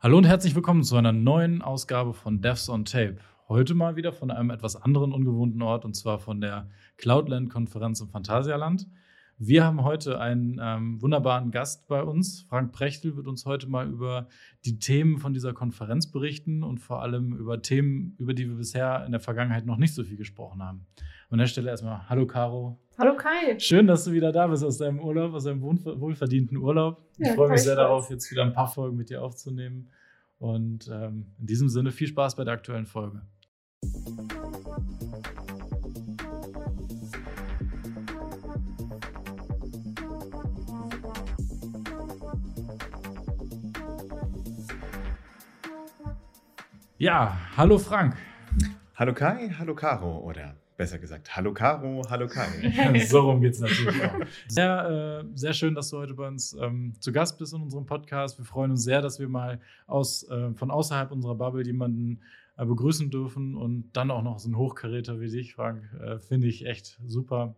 Hallo und herzlich willkommen zu einer neuen Ausgabe von Devs on Tape. Heute mal wieder von einem etwas anderen ungewohnten Ort und zwar von der Cloudland-Konferenz im Phantasialand. Wir haben heute einen ähm, wunderbaren Gast bei uns. Frank Prechtel wird uns heute mal über die Themen von dieser Konferenz berichten und vor allem über Themen, über die wir bisher in der Vergangenheit noch nicht so viel gesprochen haben. An der Stelle erstmal Hallo Caro. Hallo Kai. Schön, dass du wieder da bist aus deinem Urlaub, aus deinem wohlverdienten Urlaub. Ja, ich freue mich sehr darauf, jetzt wieder ein paar Folgen mit dir aufzunehmen. Und ähm, in diesem Sinne viel Spaß bei der aktuellen Folge. Ja, hallo Frank. Hallo Kai, hallo Caro oder besser gesagt, hallo Caro, hallo Kai. so rum geht es natürlich auch. Sehr, äh, sehr schön, dass du heute bei uns ähm, zu Gast bist in unserem Podcast. Wir freuen uns sehr, dass wir mal aus, äh, von außerhalb unserer Bubble jemanden äh, begrüßen dürfen und dann auch noch so ein Hochkaräter wie dich, Frank. Äh, finde ich echt super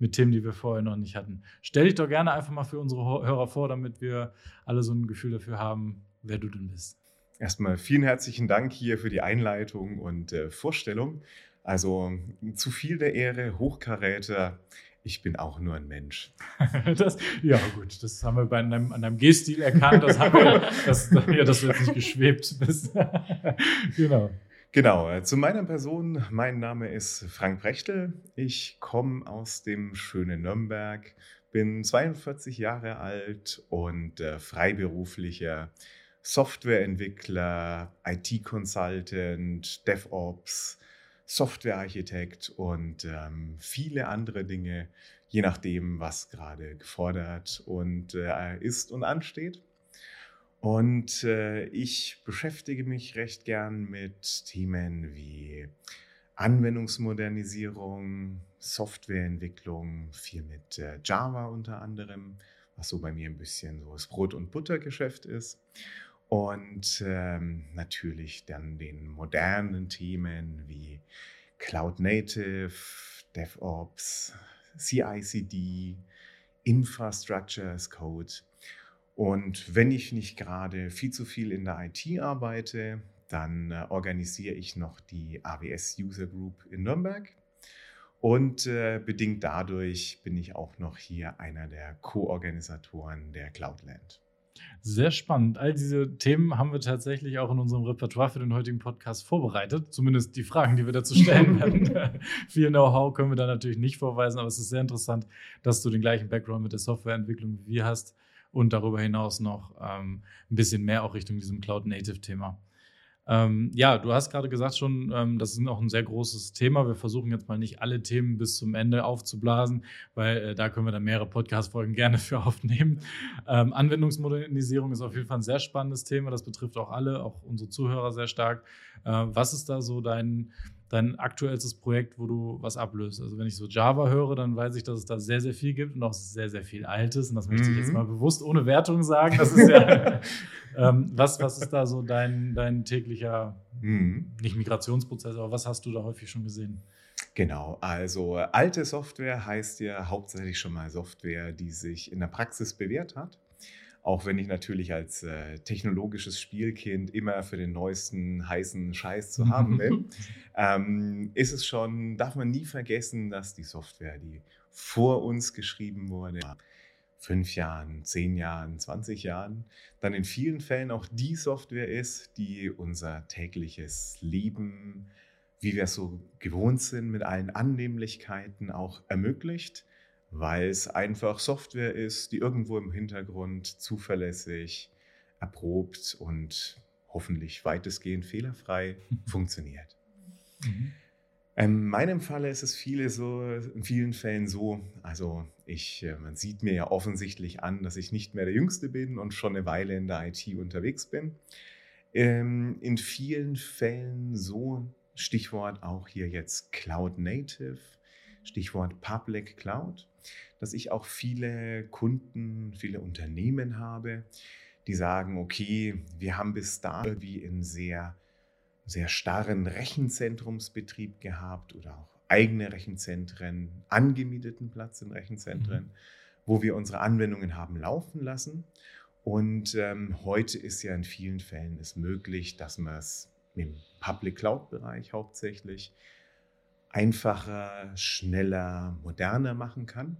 mit Themen, die wir vorher noch nicht hatten. Stell dich doch gerne einfach mal für unsere Hörer vor, damit wir alle so ein Gefühl dafür haben, wer du denn bist. Erstmal vielen herzlichen Dank hier für die Einleitung und äh, Vorstellung. Also zu viel der Ehre, Hochkaräter. Ich bin auch nur ein Mensch. das, ja, gut, das haben wir bei einem, an deinem G-Stil erkannt, das haben wir, das, ja, dass du jetzt nicht geschwebt bist. genau. Genau, äh, zu meiner Person. Mein Name ist Frank Brechtel. Ich komme aus dem schönen Nürnberg, bin 42 Jahre alt und äh, freiberuflicher Softwareentwickler, IT-Consultant, DevOps, Softwarearchitekt und ähm, viele andere Dinge, je nachdem, was gerade gefordert und äh, ist und ansteht. Und äh, ich beschäftige mich recht gern mit Themen wie Anwendungsmodernisierung, Softwareentwicklung, viel mit äh, Java unter anderem, was so bei mir ein bisschen so das Brot- und Buttergeschäft ist. Und ähm, natürlich dann den modernen Themen wie Cloud Native, DevOps, CI/CD, Infrastructure as Code. Und wenn ich nicht gerade viel zu viel in der IT arbeite, dann äh, organisiere ich noch die AWS User Group in Nürnberg. Und äh, bedingt dadurch bin ich auch noch hier einer der Co-Organisatoren der Cloudland. Sehr spannend. All diese Themen haben wir tatsächlich auch in unserem Repertoire für den heutigen Podcast vorbereitet. Zumindest die Fragen, die wir dazu stellen werden. Viel Know-how können wir da natürlich nicht vorweisen, aber es ist sehr interessant, dass du den gleichen Background mit der Softwareentwicklung wie wir hast und darüber hinaus noch ähm, ein bisschen mehr auch Richtung diesem Cloud-Native-Thema. Ähm, ja, du hast gerade gesagt schon, ähm, das ist auch ein sehr großes Thema. Wir versuchen jetzt mal nicht alle Themen bis zum Ende aufzublasen, weil äh, da können wir dann mehrere Podcast-Folgen gerne für aufnehmen. Ähm, Anwendungsmodernisierung ist auf jeden Fall ein sehr spannendes Thema. Das betrifft auch alle, auch unsere Zuhörer sehr stark. Äh, was ist da so dein, dein aktuellstes Projekt, wo du was ablöst. Also wenn ich so Java höre, dann weiß ich, dass es da sehr, sehr viel gibt und auch sehr, sehr viel Altes. Und das möchte ich jetzt mhm. mal bewusst ohne Wertung sagen. Das ist ja, ähm, was, was ist da so dein, dein täglicher, mhm. nicht Migrationsprozess, aber was hast du da häufig schon gesehen? Genau, also alte Software heißt ja hauptsächlich schon mal Software, die sich in der Praxis bewährt hat auch wenn ich natürlich als äh, technologisches Spielkind immer für den neuesten heißen Scheiß zu haben bin, ähm, ist es schon, darf man nie vergessen, dass die Software, die vor uns geschrieben wurde, fünf Jahren, zehn Jahren, 20 Jahren, dann in vielen Fällen auch die Software ist, die unser tägliches Leben, wie wir es so gewohnt sind, mit allen Annehmlichkeiten auch ermöglicht weil es einfach Software ist, die irgendwo im Hintergrund zuverlässig, erprobt und hoffentlich weitestgehend fehlerfrei funktioniert. Mhm. In meinem Falle ist es viele so, in vielen Fällen so, also ich, äh, man sieht mir ja offensichtlich an, dass ich nicht mehr der Jüngste bin und schon eine Weile in der IT unterwegs bin. Ähm, in vielen Fällen so, Stichwort auch hier jetzt Cloud Native, Stichwort Public Cloud, dass ich auch viele Kunden, viele Unternehmen habe, die sagen, okay, wir haben bis da wie in sehr, sehr starren Rechenzentrumsbetrieb gehabt oder auch eigene Rechenzentren, angemieteten Platz in Rechenzentren, mhm. wo wir unsere Anwendungen haben laufen lassen. Und ähm, heute ist ja in vielen Fällen es möglich, dass man es im Public Cloud-Bereich hauptsächlich einfacher, schneller, moderner machen kann,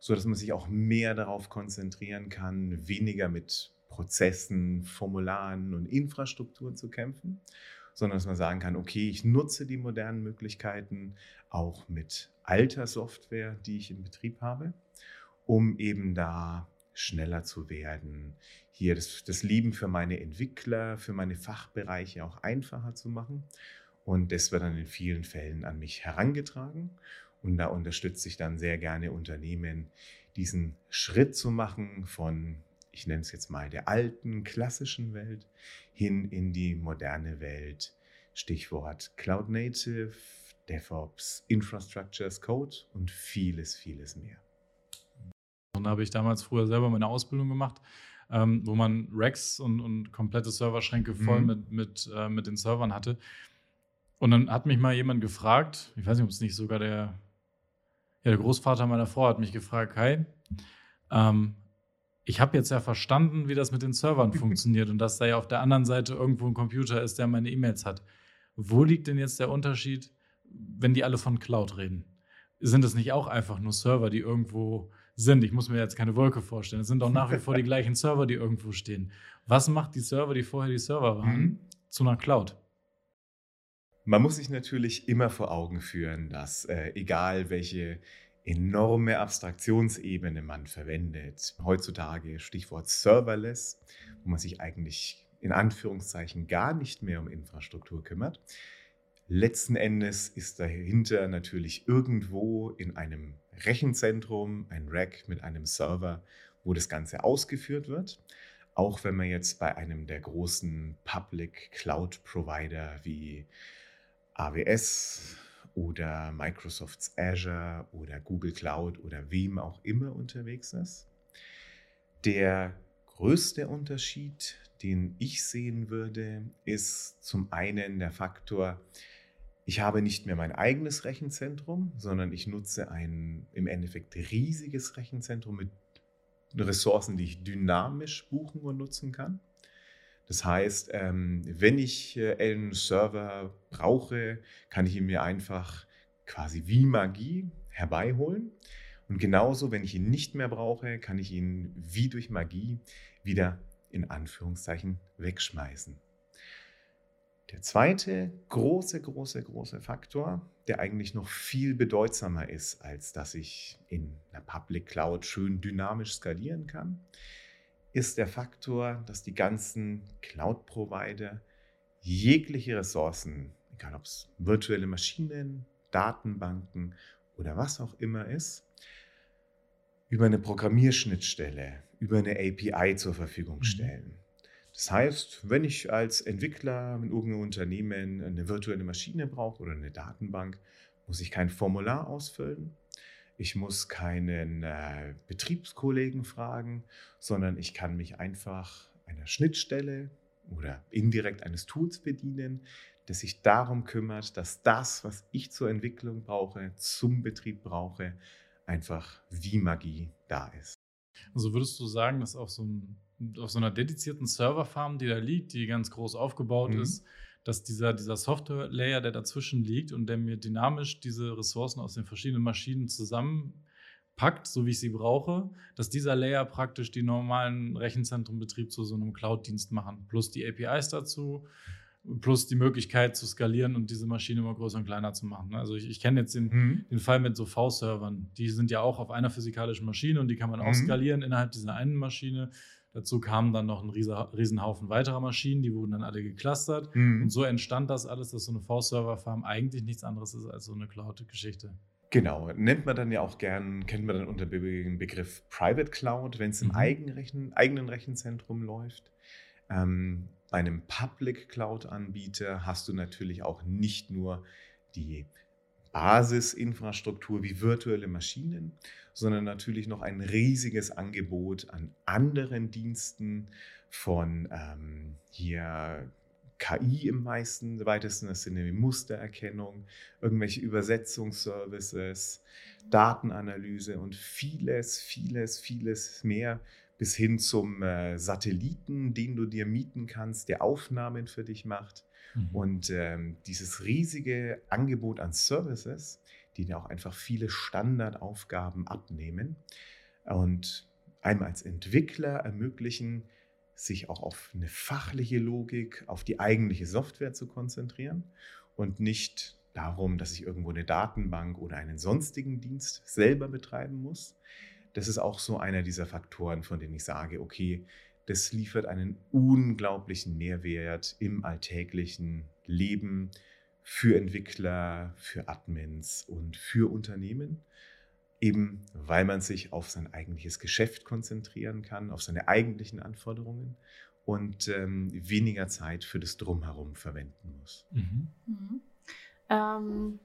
sodass man sich auch mehr darauf konzentrieren kann, weniger mit Prozessen, Formularen und Infrastrukturen zu kämpfen, sondern dass man sagen kann, okay, ich nutze die modernen Möglichkeiten auch mit alter Software, die ich im Betrieb habe, um eben da schneller zu werden, hier das, das Leben für meine Entwickler, für meine Fachbereiche auch einfacher zu machen. Und das wird dann in vielen Fällen an mich herangetragen. Und da unterstütze ich dann sehr gerne Unternehmen, diesen Schritt zu machen von, ich nenne es jetzt mal, der alten, klassischen Welt hin in die moderne Welt. Stichwort Cloud Native, DevOps, Infrastructure as Code und vieles, vieles mehr. Und da habe ich damals früher selber meine Ausbildung gemacht, ähm, wo man Racks und, und komplette Serverschränke voll mhm. mit, mit, äh, mit den Servern hatte. Und dann hat mich mal jemand gefragt, ich weiß nicht, ob es nicht sogar der, ja, der Großvater meiner Frau hat mich gefragt, Kai, ähm, ich habe jetzt ja verstanden, wie das mit den Servern funktioniert und dass da ja auf der anderen Seite irgendwo ein Computer ist, der meine E-Mails hat. Wo liegt denn jetzt der Unterschied, wenn die alle von Cloud reden? Sind das nicht auch einfach nur Server, die irgendwo sind. Ich muss mir jetzt keine Wolke vorstellen. Es sind doch nach wie vor die gleichen Server, die irgendwo stehen. Was macht die Server, die vorher die Server waren, mhm. zu einer Cloud? Man muss sich natürlich immer vor Augen führen, dass äh, egal welche enorme Abstraktionsebene man verwendet, heutzutage Stichwort Serverless, wo man sich eigentlich in Anführungszeichen gar nicht mehr um Infrastruktur kümmert. Letzten Endes ist dahinter natürlich irgendwo in einem Rechenzentrum, ein Rack mit einem Server, wo das Ganze ausgeführt wird. Auch wenn man jetzt bei einem der großen Public Cloud Provider wie AWS oder Microsofts Azure oder Google Cloud oder wem auch immer unterwegs ist. Der größte Unterschied, den ich sehen würde, ist zum einen der Faktor, ich habe nicht mehr mein eigenes Rechenzentrum, sondern ich nutze ein im Endeffekt riesiges Rechenzentrum mit Ressourcen, die ich dynamisch buchen und nutzen kann. Das heißt, ähm, wenn ich äh, einen Server brauche, kann ich ihn mir einfach quasi wie Magie herbeiholen. Und genauso, wenn ich ihn nicht mehr brauche, kann ich ihn wie durch Magie wieder in Anführungszeichen wegschmeißen. Der zweite große, große, große Faktor, der eigentlich noch viel bedeutsamer ist, als dass ich in einer Public Cloud schön dynamisch skalieren kann, ist der Faktor, dass die ganzen Cloud-Provider jegliche Ressourcen, egal ob es virtuelle Maschinen, Datenbanken oder was auch immer ist, über eine Programmierschnittstelle, über eine API zur Verfügung mhm. stellen. Das heißt, wenn ich als Entwickler in irgendeinem Unternehmen eine virtuelle Maschine brauche oder eine Datenbank, muss ich kein Formular ausfüllen. Ich muss keinen äh, Betriebskollegen fragen, sondern ich kann mich einfach einer Schnittstelle oder indirekt eines Tools bedienen, das sich darum kümmert, dass das, was ich zur Entwicklung brauche, zum Betrieb brauche, einfach wie Magie da ist. Also würdest du sagen, dass auch so ein auf so einer dedizierten Serverfarm, die da liegt, die ganz groß aufgebaut mhm. ist, dass dieser, dieser Software-Layer, der dazwischen liegt und der mir dynamisch diese Ressourcen aus den verschiedenen Maschinen zusammenpackt, so wie ich sie brauche, dass dieser Layer praktisch die normalen Rechenzentrumbetrieb zu so einem Cloud-Dienst machen, plus die APIs dazu, plus die Möglichkeit zu skalieren und diese Maschine immer größer und kleiner zu machen. Also ich, ich kenne jetzt den, mhm. den, Fall mit so V-Servern. Die sind ja auch auf einer physikalischen Maschine und die kann man mhm. auch skalieren innerhalb dieser einen Maschine. Dazu kamen dann noch ein Riesenhaufen weiterer Maschinen, die wurden dann alle geclustert. Mhm. Und so entstand das alles, dass so eine V-Server-Farm eigentlich nichts anderes ist als so eine Cloud-Geschichte. Genau, nennt man dann ja auch gern, kennt man dann unter dem Begriff Private Cloud, wenn es im mhm. eigenen, eigenen Rechenzentrum läuft. Ähm, bei einem Public Cloud-Anbieter hast du natürlich auch nicht nur die Basisinfrastruktur wie virtuelle Maschinen, sondern natürlich noch ein riesiges Angebot an anderen Diensten von ähm, hier KI im meisten, weitesten Sinne wie Mustererkennung, irgendwelche Übersetzungsservices, Datenanalyse und vieles, vieles, vieles mehr bis hin zum äh, Satelliten, den du dir mieten kannst, der Aufnahmen für dich macht. Mhm. Und ähm, dieses riesige Angebot an Services, die auch einfach viele Standardaufgaben abnehmen und einem als Entwickler ermöglichen, sich auch auf eine fachliche Logik, auf die eigentliche Software zu konzentrieren und nicht darum, dass ich irgendwo eine Datenbank oder einen sonstigen Dienst selber betreiben muss. Das ist auch so einer dieser Faktoren, von denen ich sage, okay, das liefert einen unglaublichen Mehrwert im alltäglichen Leben für Entwickler, für Admins und für Unternehmen. Eben weil man sich auf sein eigentliches Geschäft konzentrieren kann, auf seine eigentlichen Anforderungen und ähm, weniger Zeit für das Drumherum verwenden muss. Mhm. Mhm. Ähm,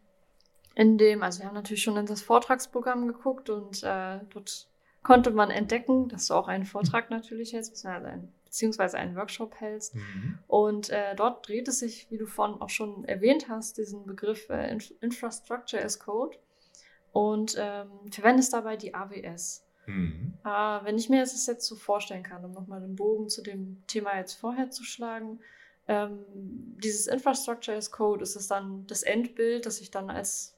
in dem, also wir haben natürlich schon in das Vortragsprogramm geguckt und äh, dort konnte man entdecken, dass du auch einen Vortrag natürlich hältst, beziehungsweise, ein, beziehungsweise einen Workshop hältst. Mhm. Und äh, dort dreht es sich, wie du vorhin auch schon erwähnt hast, diesen Begriff äh, Infrastructure as Code und ähm, verwendest dabei die AWS. Mhm. Äh, wenn ich mir das jetzt so vorstellen kann, um nochmal den Bogen zu dem Thema jetzt vorher zu schlagen, ähm, dieses Infrastructure as Code, ist es dann das Endbild, dass ich dann als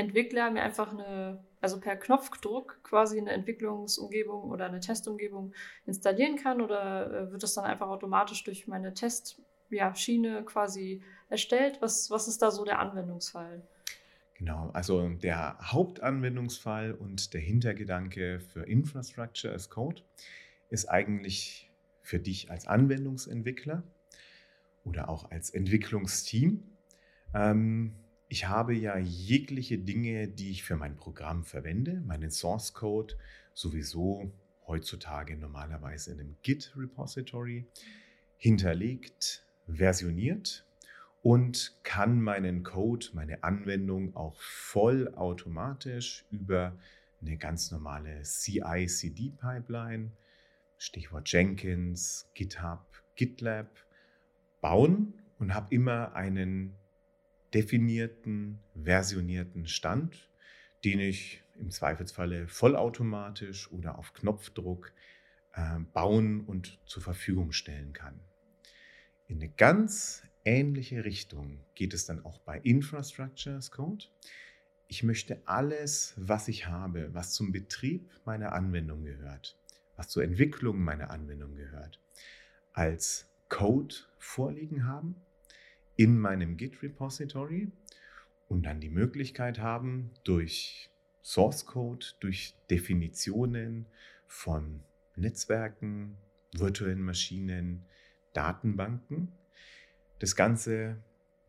Entwickler mir einfach eine, also per Knopfdruck quasi eine Entwicklungsumgebung oder eine Testumgebung installieren kann oder äh, wird das dann einfach automatisch durch meine Testschiene ja, quasi erstellt? Was, was ist da so der Anwendungsfall? Genau, also der Hauptanwendungsfall und der Hintergedanke für Infrastructure as Code ist eigentlich für dich als Anwendungsentwickler oder auch als Entwicklungsteam. Ähm, ich habe ja jegliche Dinge, die ich für mein Programm verwende, meinen Source Code sowieso heutzutage normalerweise in einem Git-Repository hinterlegt, versioniert und kann meinen Code, meine Anwendung auch vollautomatisch über eine ganz normale CI-CD-Pipeline, Stichwort Jenkins, GitHub, GitLab, bauen und habe immer einen definierten, versionierten Stand, den ich im Zweifelsfalle vollautomatisch oder auf Knopfdruck äh, bauen und zur Verfügung stellen kann. In eine ganz ähnliche Richtung geht es dann auch bei Infrastructure as Code. Ich möchte alles, was ich habe, was zum Betrieb meiner Anwendung gehört, was zur Entwicklung meiner Anwendung gehört, als Code vorliegen haben in meinem Git-Repository und dann die Möglichkeit haben, durch Source Code, durch Definitionen von Netzwerken, virtuellen Maschinen, Datenbanken, das Ganze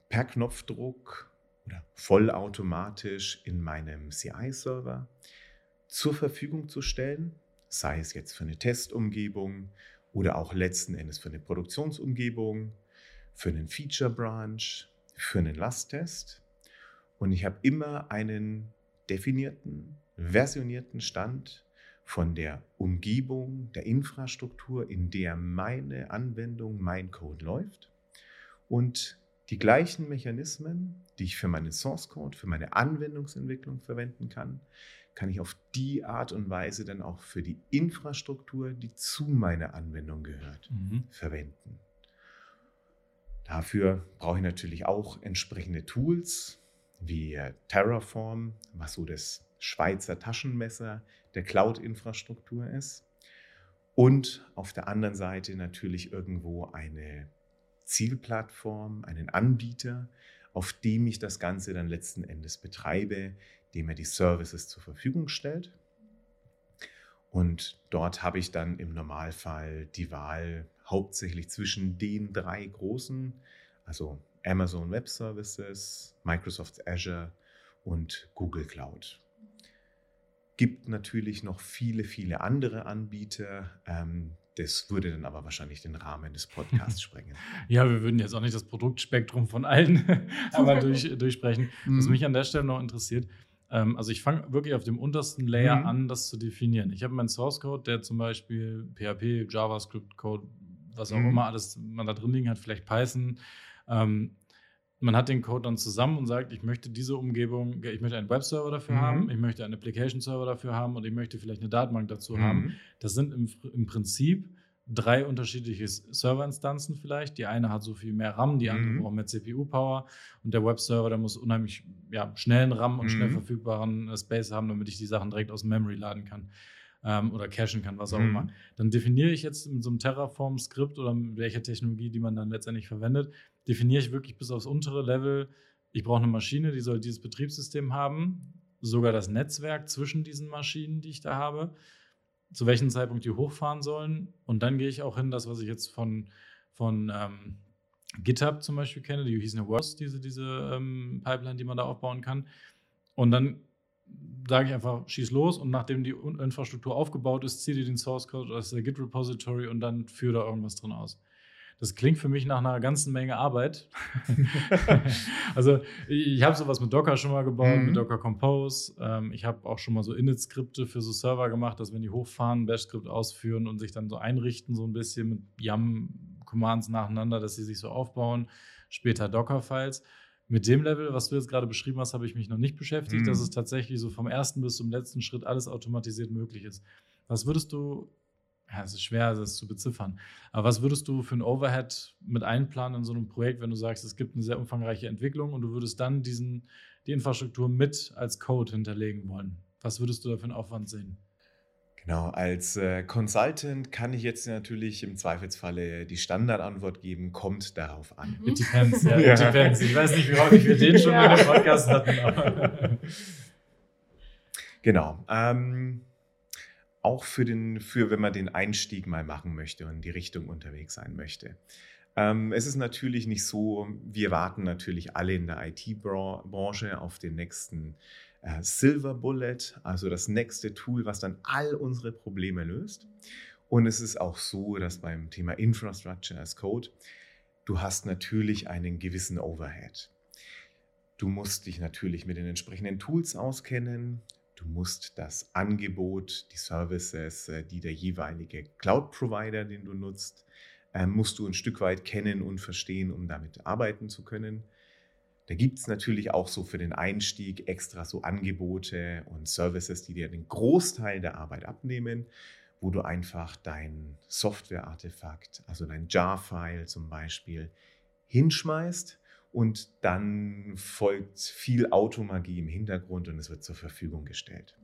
per Knopfdruck oder vollautomatisch in meinem CI-Server zur Verfügung zu stellen, sei es jetzt für eine Testumgebung oder auch letzten Endes für eine Produktionsumgebung für einen Feature Branch, für einen Lasttest. Und ich habe immer einen definierten, versionierten Stand von der Umgebung, der Infrastruktur, in der meine Anwendung, mein Code läuft. Und die gleichen Mechanismen, die ich für meinen Source Code, für meine Anwendungsentwicklung verwenden kann, kann ich auf die Art und Weise dann auch für die Infrastruktur, die zu meiner Anwendung gehört, mhm. verwenden. Dafür brauche ich natürlich auch entsprechende Tools wie äh, Terraform, was so das Schweizer Taschenmesser der Cloud-Infrastruktur ist. Und auf der anderen Seite natürlich irgendwo eine Zielplattform, einen Anbieter, auf dem ich das Ganze dann letzten Endes betreibe, dem er die Services zur Verfügung stellt. Und dort habe ich dann im Normalfall die Wahl hauptsächlich zwischen den drei großen, also Amazon Web Services, Microsoft Azure und Google Cloud. Gibt natürlich noch viele, viele andere Anbieter. Ähm, das würde dann aber wahrscheinlich den Rahmen des Podcasts sprengen. Ja, wir würden jetzt auch nicht das Produktspektrum von allen einmal durch, durchsprechen. Was mhm. mich an der Stelle noch interessiert, ähm, also ich fange wirklich auf dem untersten Layer mhm. an, das zu definieren. Ich habe meinen Source Code, der zum Beispiel PHP, JavaScript Code was auch mhm. immer alles man da drin liegen hat, vielleicht Python. Ähm, man hat den Code dann zusammen und sagt, ich möchte diese Umgebung, ich möchte einen Webserver dafür Mhm. haben, ich möchte einen Application-Server dafür haben und ich möchte vielleicht eine Datenbank dazu haben. Mhm. Das sind im, im Prinzip drei unterschiedliche Serverinstanzen vielleicht. Die eine hat so viel mehr RAM, die andere Mhm. braucht mehr CPU-Power und der Webserver, der muss unheimlich ja, schnellen RAM und schnell Mhm. verfügbaren äh, Space haben, damit ich die Sachen direkt aus dem Memory laden kann ähm, oder cachen kann, was auch Mhm. immer. Dann definiere ich jetzt mit so einem Terraform-Skript oder mit welcher Technologie, die man dann letztendlich verwendet, definiere ich wirklich bis aufs untere Level, ich brauche eine Maschine, die soll dieses Betriebssystem haben, sogar das Netzwerk zwischen diesen Maschinen, die ich da habe, zu welchem Zeitpunkt die hochfahren sollen. Und dann gehe ich auch hin, das, was ich jetzt von, von ähm, GitHub zum Beispiel kenne, die hießen ja Worst, diese, diese ähm, Pipeline, die man da aufbauen kann. Und dann sage ich einfach, schieß los und nachdem die Infrastruktur aufgebaut ist, zieh dir den Source Code aus der Git Repository und dann führe da irgendwas drin aus. Das klingt für mich nach einer ganzen Menge Arbeit. also ich, ich habe sowas mit Docker schon mal gebaut, Mhm. mit Docker Compose. Ähm, ich habe auch schon mal so Init-Skripte für so Server gemacht, dass wenn die hochfahren, Bash-Skript ausführen und sich dann so einrichten, so ein bisschen mit YAM-Commands nacheinander, dass sie sich so aufbauen. Später Docker-Files. Mit dem Level, was du jetzt gerade beschrieben hast, habe ich mich noch nicht beschäftigt, Mhm. dass es tatsächlich so vom ersten bis zum letzten Schritt alles automatisiert möglich ist. Was würdest du, ja, es ist schwer, das zu beziffern, aber was würdest du für ein Overhead mit einplanen in so einem Projekt, wenn du sagst, es gibt eine sehr umfangreiche Entwicklung und du würdest dann diesen, die Infrastruktur mit als Code hinterlegen wollen? Was würdest du da für einen Aufwand sehen? Genau, als äh, Consultant kann ich jetzt natürlich im Zweifelsfalle die Standardantwort geben, kommt darauf an. Mhm. It depends, ja, Ja. it depends. Ich weiß nicht, wie häufig wir den schon Ja. in dem Podcast hatten. Aber Genau. Ähm, auch für den, für wenn man den Einstieg mal machen möchte und in die Richtung unterwegs sein möchte. Ähm, es ist natürlich nicht so, wir warten natürlich alle in der IT-Branche auf den nächsten äh, Silver Bullet, also das nächste Tool, was dann all unsere Probleme löst. Und es ist auch so, dass beim Thema Infrastructure as Code, du hast natürlich einen gewissen Overhead. Du musst dich natürlich mit den entsprechenden Tools auskennen. Du musst das Angebot, die Services, äh, die der jeweilige Cloud-Provider, den du nutzt, äh, musst du ein Stück weit kennen und verstehen, um damit arbeiten zu können. Da gibt es natürlich auch so für den Einstieg extra so Angebote und Services, die dir den Großteil der Arbeit abnehmen, wo du einfach dein Software-Artefakt, also dein Jar-File zum Beispiel, hinschmeißt und dann folgt viel Automagie im Hintergrund und es wird zur Verfügung gestellt.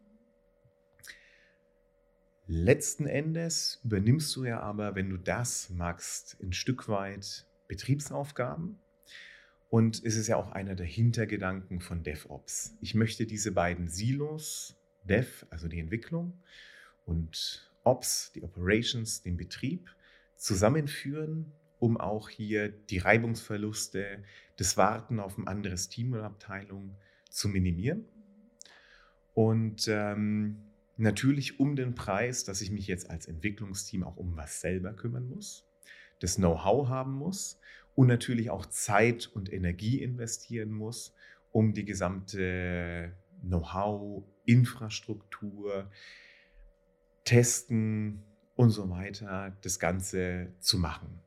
Letzten Endes übernimmst du ja aber, wenn du das machst, ein Stück weit Betriebsaufgaben. Und es ist ja auch einer der Hintergedanken von DevOps. Ich möchte diese beiden Silos, Dev, also die Entwicklung, und Ops, die Operations, den Betrieb, zusammenführen, um auch hier die Reibungsverluste, das Warten auf ein anderes Team oder Abteilung zu minimieren. Und ähm, natürlich um den Preis, dass ich mich jetzt als Entwicklungsteam auch um was selber kümmern muss, das Know-how haben muss und natürlich auch Zeit und Energie investieren muss, um die gesamte Know-how, Infrastruktur, Testen und so weiter, das Ganze zu machen.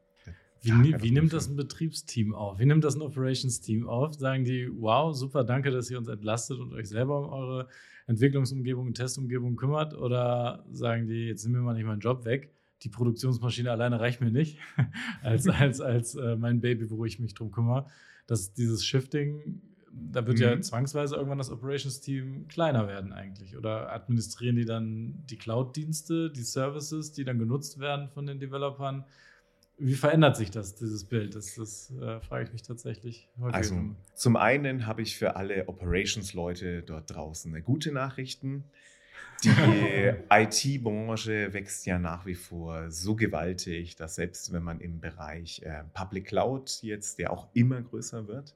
Wie, Ja, wie nimmt das ein Betriebsteam auf? Wie nimmt das ein Operations-Team auf? Sagen die, wow, super, danke, dass ihr uns entlastet und euch selber um eure Entwicklungsumgebung und Testumgebung kümmert? Oder sagen die, jetzt nimm mir mal nicht meinen Job weg, die Produktionsmaschine alleine reicht mir nicht, als, als, als äh, mein Baby, wo ich mich drum kümmere. Dass dieses Shifting, da wird ja Mhm. zwangsweise irgendwann das Operations-Team kleiner werden eigentlich. Oder administrieren die dann die Cloud-Dienste, die Services, die dann genutzt werden von den Developern? Wie verändert sich das, dieses Bild? Das, das äh, frage ich mich tatsächlich häufig. Also zum einen habe ich für alle Operations-Leute dort draußen eine gute Nachrichten. Die IT-Branche wächst ja nach wie vor so gewaltig, dass selbst wenn man im Bereich äh, Public Cloud jetzt, der auch immer größer wird,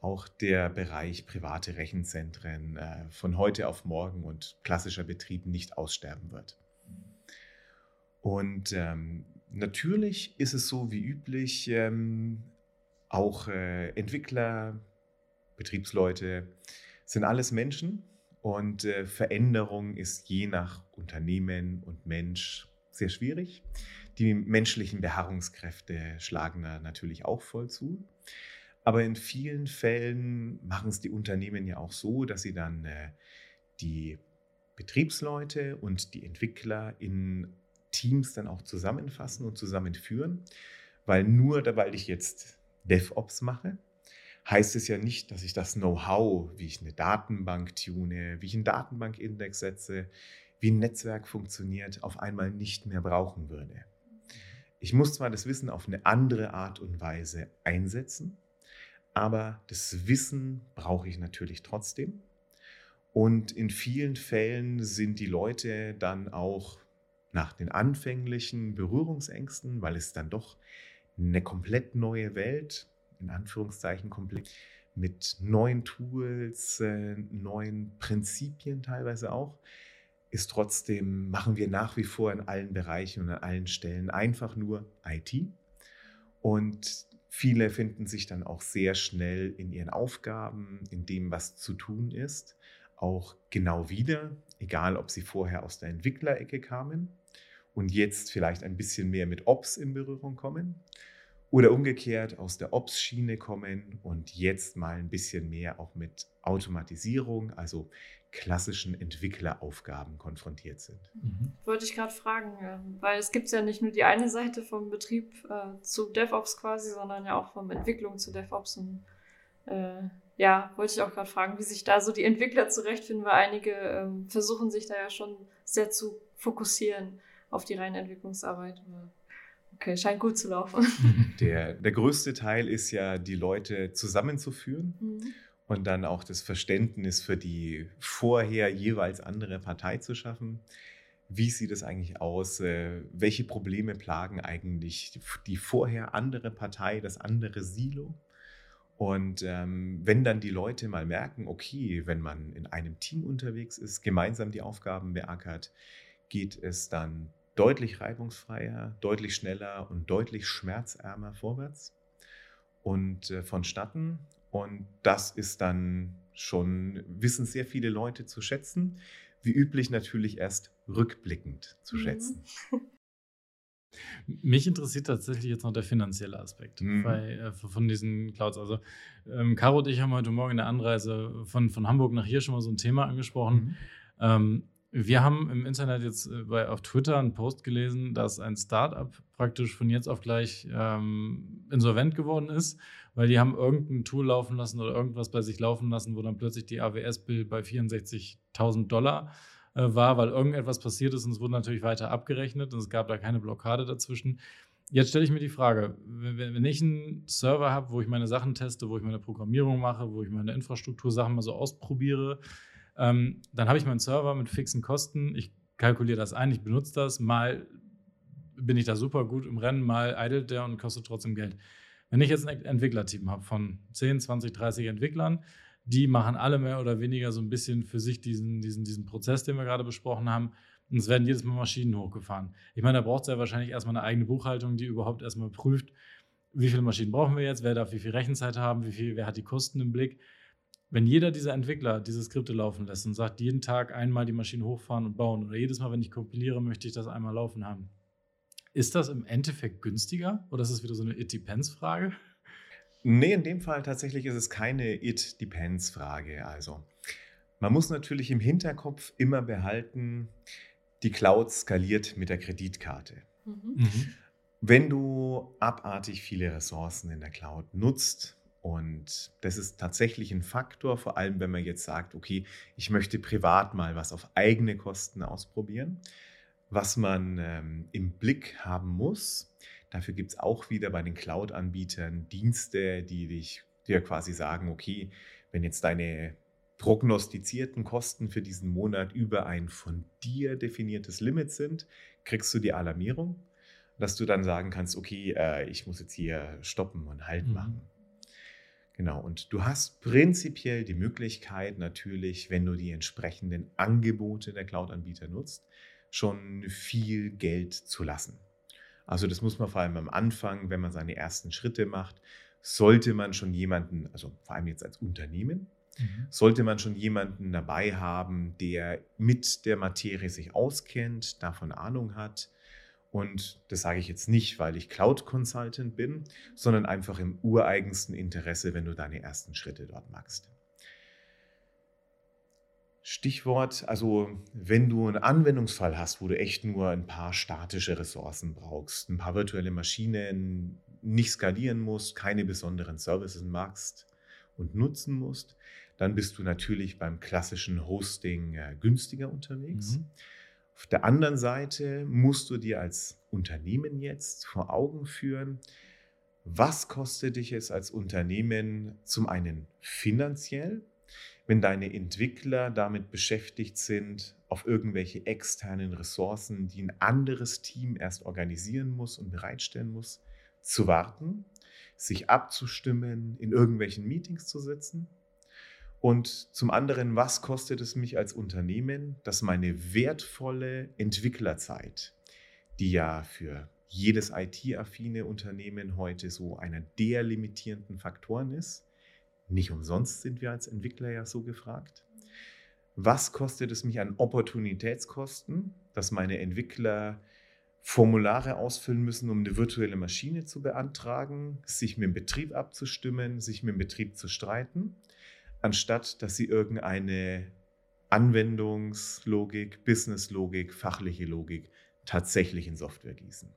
auch der Bereich private Rechenzentren äh, von heute auf morgen und klassischer Betrieb nicht aussterben wird. Und ähm, natürlich ist es so wie üblich, ähm, auch äh, Entwickler, Betriebsleute sind alles Menschen und äh, Veränderung ist je nach Unternehmen und Mensch sehr schwierig. Die menschlichen Beharrungskräfte schlagen da natürlich auch voll zu. Aber in vielen Fällen machen es die Unternehmen ja auch so, dass sie dann äh, die Betriebsleute und die Entwickler in Teams dann auch zusammenfassen und zusammenführen, weil nur, weil ich jetzt DevOps mache, heißt es ja nicht, dass ich das Know-how, wie ich eine Datenbank tune, wie ich einen Datenbankindex setze, wie ein Netzwerk funktioniert, auf einmal nicht mehr brauchen würde. Ich muss zwar das Wissen auf eine andere Art und Weise einsetzen, aber das Wissen brauche ich natürlich trotzdem. Und in vielen Fällen sind die Leute dann auch nach den anfänglichen Berührungsängsten, weil es dann doch eine komplett neue Welt, in Anführungszeichen komplett, mit neuen Tools, äh, neuen Prinzipien teilweise auch, ist trotzdem, machen wir nach wie vor in allen Bereichen und an allen Stellen einfach nur IT. Und viele finden sich dann auch sehr schnell in ihren Aufgaben, in dem, was zu tun ist, auch genau wieder, egal ob sie vorher aus der Entwicklerecke kamen und jetzt vielleicht ein bisschen mehr mit Ops in Berührung kommen oder umgekehrt aus der Ops-Schiene kommen und jetzt mal ein bisschen mehr auch mit Automatisierung, also klassischen Entwickleraufgaben konfrontiert sind. Mhm. Wollte ich gerade fragen, weil es gibt ja nicht nur die eine Seite vom Betrieb äh, zu DevOps quasi, sondern ja auch vom Entwicklung zu DevOps. Und äh, ja, wollte ich auch gerade fragen, wie sich da so die Entwickler zurechtfinden, weil einige ähm, versuchen sich da ja schon sehr zu fokussieren auf die reine Entwicklungsarbeit. Okay, scheint gut zu laufen. Der, der größte Teil ist ja, die Leute zusammenzuführen. Mhm und dann auch das Verständnis für die vorher jeweils andere Partei zu schaffen. Wie sieht es eigentlich aus? Äh, welche Probleme plagen eigentlich die vorher andere Partei, das andere Silo? Und ähm, wenn dann die Leute mal merken, okay, wenn man in einem Team unterwegs ist, gemeinsam die Aufgaben beackert, geht es dann deutlich reibungsfreier, deutlich schneller und deutlich schmerzärmer vorwärts und äh, vonstatten. Und das ist dann schon, wissen sehr viele Leute zu schätzen. Wie üblich natürlich erst rückblickend zu mhm. schätzen. Mich interessiert tatsächlich jetzt noch der finanzielle Aspekt mhm. bei, äh, von diesen Clouds. Also, ähm, Caro und ich haben heute Morgen in der Anreise von, von Hamburg nach hier schon mal so ein Thema angesprochen. Mhm. Ähm, wir haben im Internet jetzt äh, bei, auf Twitter einen Post gelesen, dass ein Startup praktisch von jetzt auf gleich ähm, insolvent geworden ist, weil die haben irgendein Tool laufen lassen oder irgendwas bei sich laufen lassen, wo dann plötzlich die AWS-Bill bei 64.000 Dollar äh, war, weil irgendetwas passiert ist und es wurde natürlich weiter abgerechnet und es gab da keine Blockade dazwischen. Jetzt stelle ich mir die Frage, wenn, wenn ich einen Server habe, wo ich meine Sachen teste, wo ich meine Programmierung mache, wo ich meine Infrastruktursachen mal so ausprobiere, ähm, dann habe ich meinen Server mit fixen Kosten. Ich kalkuliere das ein, ich benutze das. Mal bin ich da super gut im Rennen, mal eidelt der und kostet trotzdem Geld. Wenn ich jetzt ein Entwicklerteam habe von 10, 20, 30 Entwicklern, die machen alle mehr oder weniger so ein bisschen für sich diesen, diesen, diesen Prozess, den wir gerade besprochen haben. Und es werden jedes Mal Maschinen hochgefahren. Ich meine, da braucht es ja wahrscheinlich erstmal eine eigene Buchhaltung, die überhaupt erstmal prüft, wie viele Maschinen brauchen wir jetzt, wer darf wie viel Rechenzeit haben, wie viel, wer hat die Kosten im Blick wenn jeder dieser Entwickler diese Skripte laufen lässt und sagt, jeden Tag einmal die Maschine hochfahren und bauen oder jedes Mal, wenn ich kompiliere, möchte ich das einmal laufen haben, ist das im Endeffekt günstiger oder ist es wieder so eine It-Depends-Frage? Nee, in dem Fall tatsächlich ist es keine It-Depends-Frage. Also, man muss natürlich im Hinterkopf immer behalten, die Cloud skaliert mit der Kreditkarte. Mhm. Mhm. Wenn du abartig viele Ressourcen in der Cloud nutzt, und das ist tatsächlich ein Faktor, vor allem wenn man jetzt sagt, okay, ich möchte privat mal was auf eigene Kosten ausprobieren. Was man ähm, im Blick haben muss, dafür gibt es auch wieder bei den Cloud-Anbietern Dienste, die dich dir quasi sagen, okay, wenn jetzt deine prognostizierten Kosten für diesen Monat über ein von dir definiertes Limit sind, kriegst du die Alarmierung, dass du dann sagen kannst, okay, äh, ich muss jetzt hier stoppen und Halt mhm. machen. Genau, und du hast prinzipiell die Möglichkeit natürlich, wenn du die entsprechenden Angebote der Cloud-Anbieter nutzt, schon viel Geld zu lassen. Also das muss man vor allem am Anfang, wenn man seine ersten Schritte macht, sollte man schon jemanden, also vor allem jetzt als Unternehmen, mhm. sollte man schon jemanden dabei haben, der mit der Materie sich auskennt, davon Ahnung hat Und das sage ich jetzt nicht, weil ich Cloud Consultant bin, sondern einfach im ureigensten Interesse, wenn du deine ersten Schritte dort machst. Stichwort, also wenn du einen Anwendungsfall hast, wo du echt nur ein paar statische Ressourcen brauchst, ein paar virtuelle Maschinen, nicht skalieren musst, keine besonderen Services magst und nutzen musst, dann bist du natürlich beim klassischen Hosting äh, günstiger unterwegs. Mhm. Auf der anderen Seite musst du dir als Unternehmen jetzt vor Augen führen, was kostet dich es als Unternehmen zum einen finanziell, wenn deine Entwickler damit beschäftigt sind, auf irgendwelche externen Ressourcen, die ein anderes Team erst organisieren muss und bereitstellen muss, zu warten, sich abzustimmen, in irgendwelchen Meetings zu sitzen und zum anderen, was kostet es mich als Unternehmen, dass meine wertvolle Entwicklerzeit, die ja für jedes IT-affine Unternehmen heute so einer der limitierenden Faktoren ist, nicht umsonst sind wir als Entwickler ja so gefragt. Was kostet es mich an Opportunitätskosten, dass meine Entwickler Formulare ausfüllen müssen, um eine virtuelle Maschine zu beantragen, sich mit dem Betrieb abzustimmen, sich mit dem Betrieb zu streiten? Anstatt dass sie irgendeine Anwendungslogik, Businesslogik, fachliche Logik tatsächlich in Software gießen.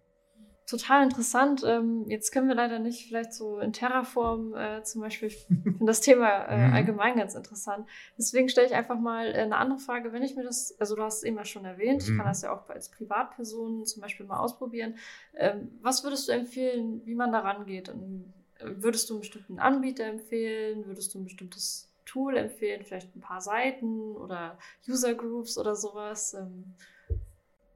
Total interessant. Ähm, jetzt können wir leider nicht vielleicht so in Terraform äh, zum Beispiel, ich finde das Thema äh, mhm. allgemein ganz interessant. Deswegen stelle ich einfach mal äh, eine andere Frage. Wenn ich mir das, also du hast es eben ja schon erwähnt, ich kann mhm. das ja auch als Privatperson zum Beispiel mal ausprobieren. Ähm, was würdest du empfehlen, wie man da rangeht? Und würdest du einen bestimmten Anbieter empfehlen? Würdest du ein bestimmtes Tool empfehlen, vielleicht ein paar Seiten oder User Groups oder sowas. Ähm.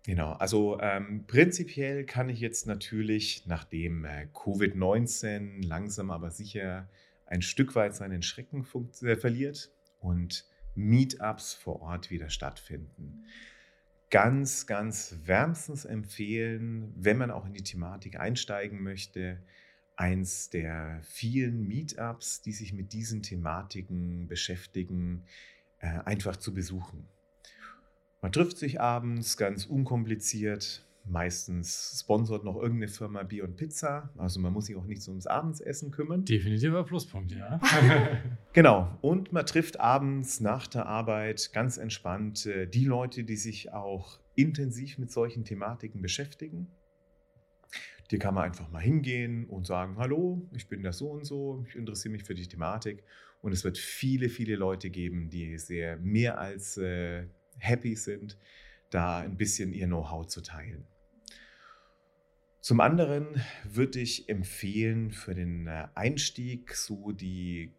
Genau, also ähm, prinzipiell kann ich jetzt natürlich, nachdem äh, Covid-19 langsam aber sicher ein Stück weit seinen Schrecken äh, verliert und Meetups vor Ort wieder stattfinden, ganz, ganz wärmstens empfehlen, wenn man auch in die Thematik einsteigen möchte, eins der vielen Meetups, die sich mit diesen Thematiken beschäftigen, äh, einfach zu besuchen. Man trifft sich abends ganz unkompliziert. Meistens sponsort noch irgendeine Firma Bier und Pizza. Also man muss sich auch nicht so ums Abendessen kümmern. Definitiver Pluspunkt, ja. genau. Und man trifft abends nach der Arbeit ganz entspannt äh, die Leute, die sich auch intensiv mit solchen Thematiken beschäftigen. Hier kann man einfach mal hingehen und sagen, hallo, ich bin das so und so, ich interessiere mich für die Thematik. Und es wird viele, viele Leute geben, die sehr mehr als äh, happy sind, da ein bisschen ihr Know-how zu teilen. Zum anderen würde ich empfehlen, für den äh, Einstieg so die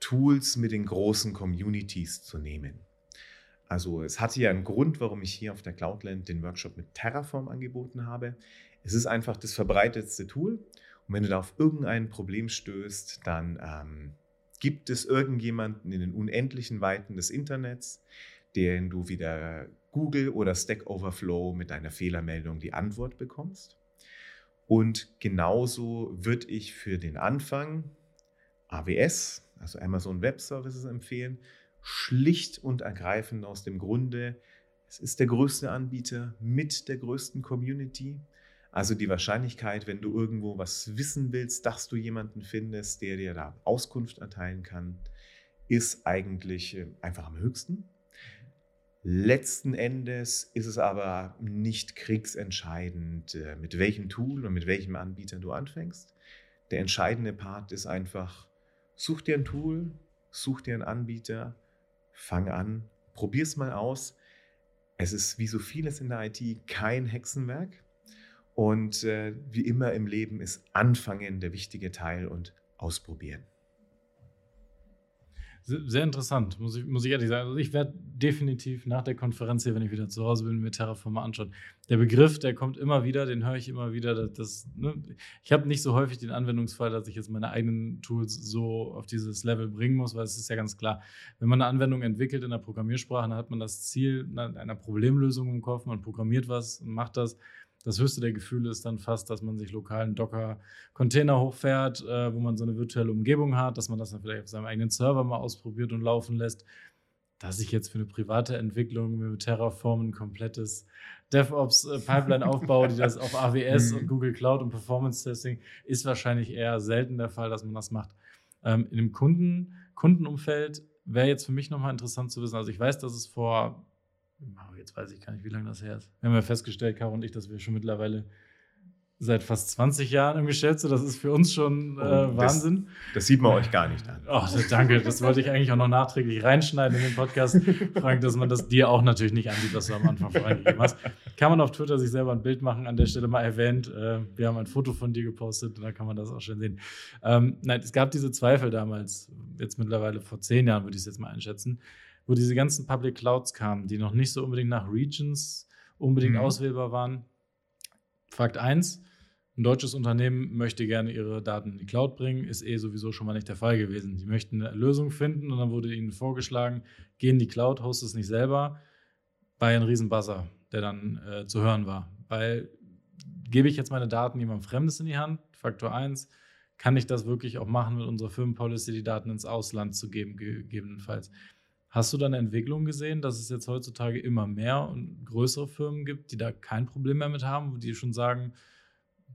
Tools mit den großen Communities zu nehmen. Also es hatte ja einen Grund, warum ich hier auf der Cloudland den Workshop mit Terraform angeboten habe. Es ist einfach das verbreitetste Tool. Und wenn du da auf irgendein Problem stößt, dann ähm, gibt es irgendjemanden in den unendlichen Weiten des Internets, den du wieder Google oder Stack Overflow mit deiner Fehlermeldung die Antwort bekommst. Und genauso würde ich für den Anfang AWS, also Amazon Web Services, empfehlen. Schlicht und ergreifend aus dem Grunde, es ist der größte Anbieter mit der größten Community. Also die Wahrscheinlichkeit, wenn du irgendwo was wissen willst, dass du jemanden findest, der dir da Auskunft erteilen kann, ist eigentlich äh, einfach am höchsten. Letzten Endes ist es aber nicht kriegsentscheidend, äh, mit welchem Tool und mit welchem Anbieter du anfängst. Der entscheidende Part ist einfach, such dir ein Tool, such dir einen Anbieter, fang an, probier es mal aus. Es ist wie so vieles in der IT kein Hexenwerk. Und äh, wie immer im Leben ist Anfangen der wichtige Teil und ausprobieren. Sehr interessant, muss ich, muss ich ehrlich sagen. Also ich werde definitiv nach der Konferenz hier, wenn ich wieder zu Hause bin, mir Terraform mal anschauen. Der Begriff, der kommt immer wieder, den höre ich immer wieder. Das, das ne? Ich habe nicht so häufig den Anwendungsfall, dass ich jetzt meine eigenen Tools so auf dieses Level bringen muss, weil es ist ja ganz klar, wenn man eine Anwendung entwickelt in der Programmiersprache, dann hat man das Ziel einer Problemlösung im Kopf, man programmiert was, macht das das höchste der Gefühle ist dann fast, dass man sich lokalen Docker-Container hochfährt, äh, wo man so eine virtuelle Umgebung hat, dass man das dann vielleicht auf seinem eigenen Server mal ausprobiert und laufen lässt. Dass ich jetzt für eine private Entwicklung mit Terraform ein komplettes DevOps-Pipeline-Aufbau, die das auf AWS Mhm. und Google Cloud und Performance-Testing ist wahrscheinlich eher selten der Fall, dass man das macht. Ähm, in dem Kunden, Kundenumfeld wäre jetzt für mich nochmal interessant zu wissen. Also ich weiß, dass es vor, jetzt weiß ich gar nicht, wie lange das her ist. Wir haben ja festgestellt, Caro und ich, dass wir schon mittlerweile seit fast 20 Jahren im Geschäft sind. Das ist für uns schon äh, das- Wahnsinn. Das sieht man euch gar nicht an. Oh, danke. Das wollte ich eigentlich auch noch nachträglich reinschneiden in den Podcast, Frank, dass man das dir auch natürlich nicht ansieht, was du am Anfang vorangegeben hast. Kann man auf Twitter sich selber ein Bild machen, an der Stelle mal erwähnt. Äh, wir haben ein Foto von dir gepostet und da kann man das auch schön sehen. Ähm, nein, es gab diese Zweifel damals, jetzt mittlerweile vor zehn Jahren, würde ich es jetzt mal einschätzen, wo diese ganzen Public Clouds kamen, die noch nicht so unbedingt nach Regions unbedingt Mhm. auswählbar waren. Fakt 1, ein deutsches Unternehmen möchte gerne ihre Daten in die Cloud bringen, ist eh sowieso schon mal nicht der Fall gewesen. Die möchten eine Lösung finden und dann wurde ihnen vorgeschlagen, geh in die Cloud, host es nicht selber, bei einem riesen Buzzer, der dann äh, zu hören war. Weil gebe ich jetzt meine Daten jemandem Fremdes in die Hand, Faktor 1, kann ich das wirklich auch machen mit unserer Firmenpolicy, die Daten ins Ausland zu geben, gegebenenfalls. Hast du da eine Entwicklung gesehen, dass es jetzt heutzutage immer mehr und größere Firmen gibt, die da kein Problem mehr mit haben, wo die schon sagen,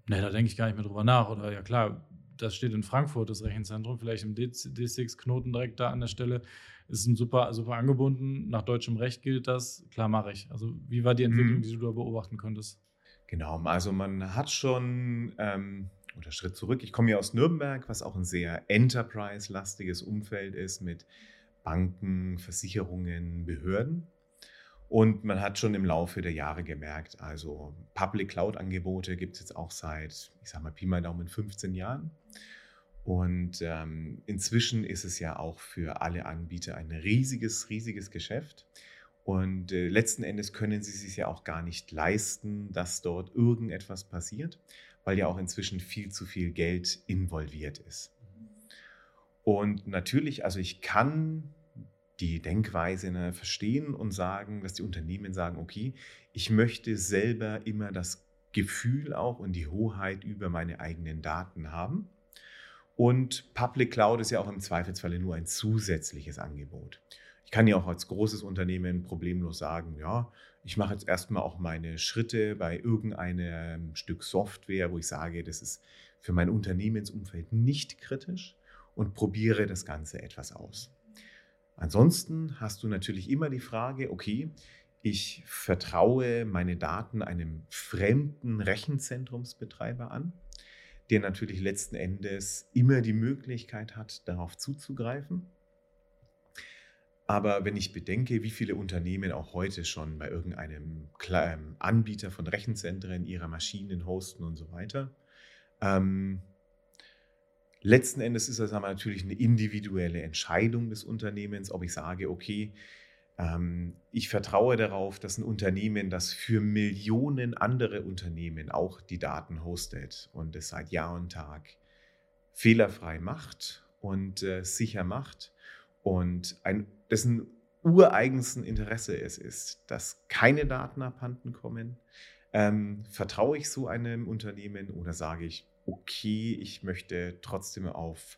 ne, da denke ich gar nicht mehr drüber nach. Oder ja klar, das steht in Frankfurt, das Rechenzentrum, vielleicht im D6-Knoten direkt da an der Stelle. Ist ein super, super angebunden. Nach deutschem Recht gilt das. Klar, mache ich. Also, wie war die Entwicklung, Mhm. die du da beobachten konntest? Genau, also man hat schon, ähm, oder Schritt zurück, ich komme ja aus Nürnberg, was auch ein sehr enterprise-lastiges Umfeld ist mit Banken, Versicherungen, Behörden. Und man hat schon im Laufe der Jahre gemerkt, also Public Cloud-Angebote gibt es jetzt auch seit, ich sag mal, Pi mal Daumen 15 Jahren. Und ähm, inzwischen ist es ja auch für alle Anbieter ein riesiges, riesiges Geschäft. Und äh, letzten Endes können sie sich ja auch gar nicht leisten, dass dort irgendetwas passiert, weil ja auch inzwischen viel zu viel Geld involviert ist. Und natürlich, also ich kann die Denkweise ne, verstehen und sagen, dass die Unternehmen sagen, okay, ich möchte selber immer das Gefühl auch und die Hoheit über meine eigenen Daten haben. Und Public Cloud ist ja auch im Zweifelsfalle nur ein zusätzliches Angebot. Ich kann ja auch als großes Unternehmen problemlos sagen, ja, ich mache jetzt erstmal auch meine Schritte bei irgendeinem Stück Software, wo ich sage, das ist für mein Unternehmensumfeld nicht kritisch und probiere das Ganze etwas aus. Ansonsten hast du natürlich immer die Frage, okay, ich vertraue meine Daten einem fremden Rechenzentrumsbetreiber an, der natürlich letzten Endes immer die Möglichkeit hat, darauf zuzugreifen. Aber wenn ich bedenke, wie viele Unternehmen auch heute schon bei irgendeinem kleinen Anbieter von Rechenzentren ihre Maschinen hosten und so weiter, ähm, letzten Endes ist das aber natürlich eine individuelle Entscheidung des Unternehmens, ob ich sage, okay, ähm, ich vertraue darauf, dass ein Unternehmen, das für Millionen andere Unternehmen auch die Daten hostet und es seit Jahr und Tag fehlerfrei macht und äh, sicher macht und ein, dessen ureigensten Interesse es ist, dass keine Daten abhanden kommen, ähm, vertraue ich so einem Unternehmen oder sage ich, okay, ich möchte trotzdem auf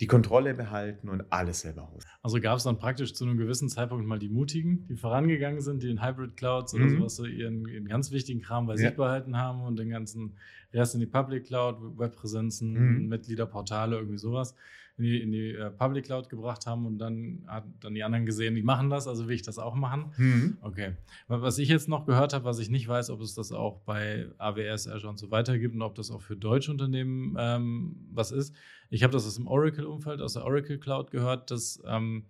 die Kontrolle behalten und alles selber hosten. Also gab es dann praktisch zu einem gewissen Zeitpunkt mal die Mutigen, die vorangegangen sind, die in Hybrid Clouds oder Mhm. sowas so ihren, ihren ganz wichtigen Kram bei Ja. sich behalten haben und den ganzen Rest in die Public Cloud, Webpräsenzen, Mhm. Mitgliederportale, irgendwie sowas in die, in die äh, Public Cloud gebracht haben und dann hat dann die anderen gesehen, die machen das, also will ich das auch machen. Mhm. Okay. Was ich jetzt noch gehört habe, was ich nicht weiß, ob es das auch bei AWS, Azure und so weiter gibt und ob das auch für deutsche Unternehmen ähm, was ist. Ich habe das aus dem Oracle-Umfeld, aus der Oracle Cloud gehört, dass ähm,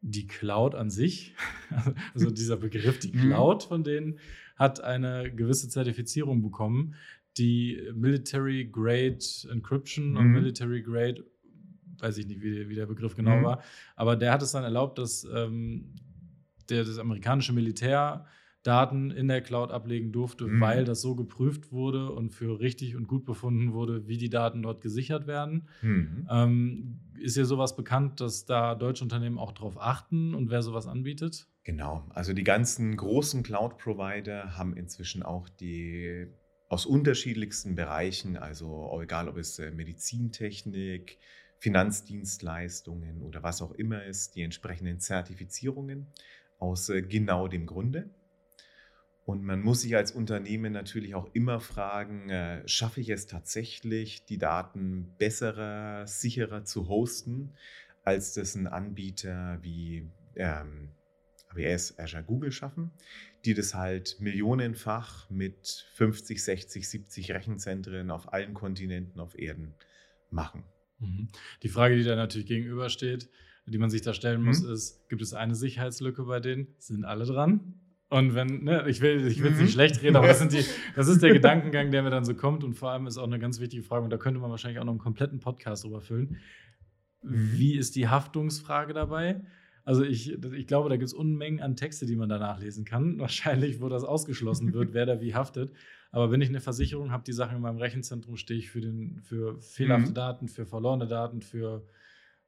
die Cloud an sich, also dieser Begriff, die Mhm. Cloud von denen, hat eine gewisse Zertifizierung bekommen, die Military Grade Encryption und Mhm. Military Grade, weiß ich nicht, wie, wie der Begriff genau Mhm. war, aber der hat es dann erlaubt, dass ähm, der, das amerikanische Militär Daten in der Cloud ablegen durfte, Mhm. weil das so geprüft wurde und für richtig und gut befunden wurde, wie die Daten dort gesichert werden. Mhm. Ähm, ist dir sowas bekannt, dass da deutsche Unternehmen auch darauf achten und wer sowas anbietet? Genau, also die ganzen großen Cloud-Provider haben inzwischen auch die aus unterschiedlichsten Bereichen, also egal ob es äh, Medizintechnik, Finanzdienstleistungen oder was auch immer ist, die entsprechenden Zertifizierungen aus äh, genau dem Grunde. Und man muss sich als Unternehmen natürlich auch immer fragen, äh, schaffe ich es tatsächlich, die Daten besserer, sicherer zu hosten, als das ein Anbieter wie ähm, AWS, Azure, Google schaffen, die das halt millionenfach mit 50, 60, 70 Rechenzentren auf allen Kontinenten auf Erden machen. Mhm. Die Frage, die da natürlich gegenübersteht, die man sich da stellen muss, mhm. ist, gibt es eine Sicherheitslücke bei denen? Sind alle dran? Und wenn, ne, ich will ich will mhm. nicht schlecht reden, aber das, die, das ist der Gedankengang, der mir dann so kommt. Und vor allem ist auch eine ganz wichtige Frage, und da könnte man wahrscheinlich auch noch einen kompletten Podcast drüber füllen. Mhm. Wie ist die Haftungsfrage dabei? Also ich, ich glaube, da gibt es Unmengen an Texte, die man da nachlesen kann. Wahrscheinlich, wo das ausgeschlossen wird, wer da wie haftet. Aber wenn ich eine Versicherung habe, die Sachen in meinem Rechenzentrum stehe ich für, den, für fehlerhafte mhm. Daten, für verlorene Daten, für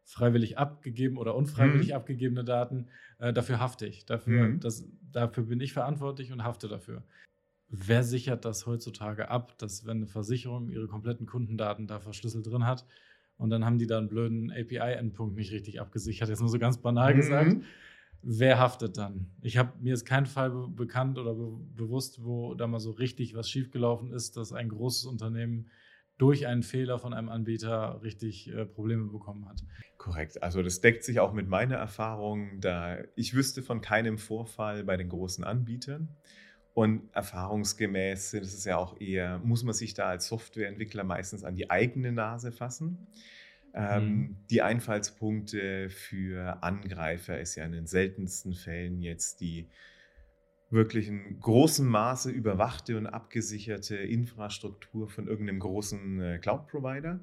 freiwillig abgegeben oder unfreiwillig mhm. abgegebene Daten, äh, dafür hafte ich. Dafür, mhm. das, dafür bin ich verantwortlich und hafte dafür. Wer sichert das heutzutage ab, dass wenn eine Versicherung ihre kompletten Kundendaten da verschlüsselt drin hat, und dann haben die da einen blöden API-Endpunkt nicht richtig abgesichert. Jetzt nur so ganz banal mhm. gesagt. Wer haftet dann? Ich habe mir ist kein Fall be bekannt oder be bewusst, wo da mal so richtig was schiefgelaufen ist, dass ein großes Unternehmen durch einen Fehler von einem Anbieter richtig äh, Probleme bekommen hat. Korrekt. Also das deckt sich auch mit meiner Erfahrung, da ich wüsste von keinem Vorfall bei den großen Anbietern. Und erfahrungsgemäß ist es ja auch eher, muss man sich da als Softwareentwickler meistens an die eigene Nase fassen. Ähm, mhm. Die Einfallspunkte für Angreifer ist ja in den seltensten Fällen jetzt die wirklich in großem Maße überwachte und abgesicherte Infrastruktur von irgendeinem großen äh, Cloud-Provider,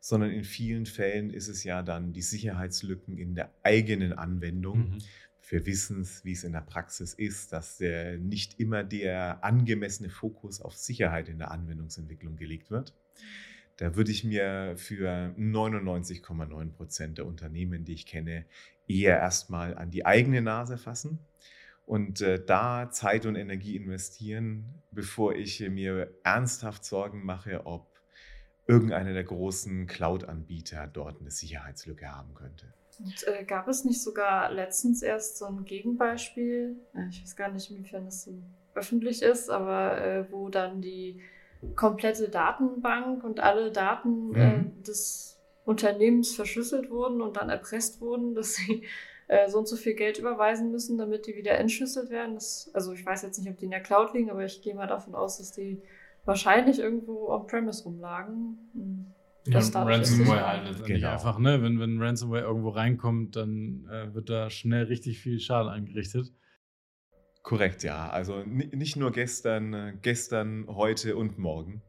sondern in vielen Fällen ist es ja dann die Sicherheitslücken in der eigenen Anwendung. Mhm wir wissen es, wie es in der Praxis ist, dass der nicht immer der angemessene Fokus auf Sicherheit in der Anwendungsentwicklung gelegt wird. Da würde ich mir für 99,9 Prozent der Unternehmen, die ich kenne, eher erstmal an die eigene Nase fassen und äh, da Zeit und Energie investieren, bevor ich mir ernsthaft Sorgen mache, ob irgendeiner der großen Cloud-Anbieter dort eine Sicherheitslücke haben könnte. Und, äh, gab es nicht sogar letztens erst so ein Gegenbeispiel? Äh, ich weiß gar nicht, inwiefern das so öffentlich ist, aber äh, wo dann die komplette Datenbank und alle Daten äh, mhm. des Unternehmens verschlüsselt wurden und dann erpresst wurden, dass sie äh, so und so viel Geld überweisen müssen, damit die wieder entschlüsselt werden. Das, also ich weiß jetzt nicht, ob die in der Cloud liegen, aber ich gehe mal davon aus, dass die wahrscheinlich irgendwo on-premise rumlagen. Hm. Ja, Ransomware halt letztendlich genau. einfach, ne? Wenn, wenn Ransomware irgendwo reinkommt, dann äh, wird da schnell richtig viel Schaden angerichtet. Korrekt, ja. Also nicht nur gestern, äh, gestern, heute und morgen.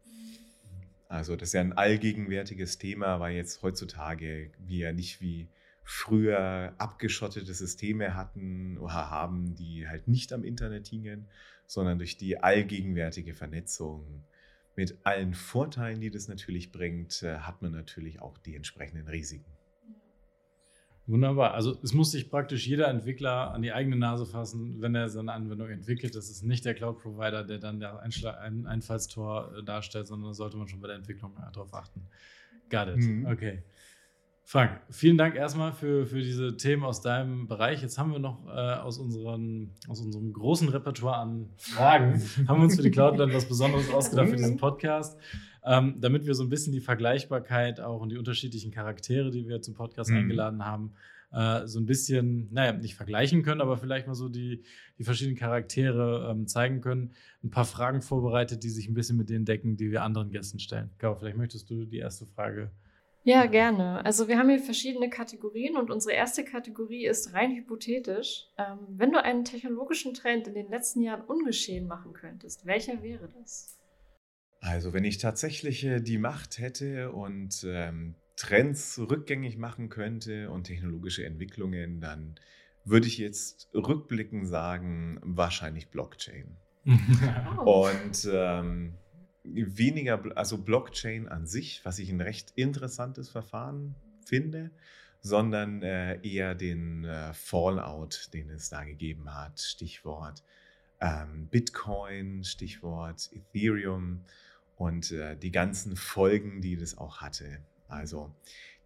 Also das ist ja ein allgegenwärtiges Thema, weil jetzt heutzutage wir nicht wie früher abgeschottete Systeme hatten oder haben, die halt nicht am Internet hingen, sondern durch die allgegenwärtige Vernetzung mit allen Vorteilen, die das natürlich bringt, äh, hat man natürlich auch die entsprechenden Risiken. Wunderbar. Also es muss sich praktisch jeder Entwickler an die eigene Nase fassen, wenn er seine Anwendung entwickelt. Das ist nicht der Cloud-Provider, der dann der ein Einfallstor äh, darstellt, sondern da sollte man schon bei der Entwicklung darauf achten. Got it. Mhm. Okay. Frank, vielen Dank erstmal für, für diese Themen aus deinem Bereich. Jetzt haben wir noch äh, aus, unseren, aus unserem großen Repertoire an Fragen, haben wir uns für die Cloudland was Besonderes ausgedacht für diesen Podcast, ähm, damit wir so ein bisschen die Vergleichbarkeit auch und die unterschiedlichen Charaktere, die wir zum Podcast mhm. eingeladen haben, äh, so ein bisschen, naja, nicht vergleichen können, aber vielleicht mal so die, die verschiedenen Charaktere ähm, zeigen können. Ein paar Fragen vorbereitet, die sich ein bisschen mit denen decken, die wir anderen Gästen stellen. Gau, vielleicht möchtest du die erste Frage ja, gerne. Also wir haben hier verschiedene Kategorien und unsere erste Kategorie ist rein hypothetisch. Ähm, wenn du einen technologischen Trend in den letzten Jahren ungeschehen machen könntest, welcher wäre das? Also wenn ich tatsächlich äh, die Macht hätte und ähm, Trends rückgängig machen könnte und technologische Entwicklungen, dann würde ich jetzt rückblickend sagen, wahrscheinlich Blockchain. Und ähm, weniger, also Blockchain an sich, was ich ein recht interessantes Verfahren finde, sondern äh, eher den äh, Fallout, den es da gegeben hat. Stichwort ähm, Bitcoin, Stichwort Ethereum und äh, die ganzen Folgen, die das auch hatte. Also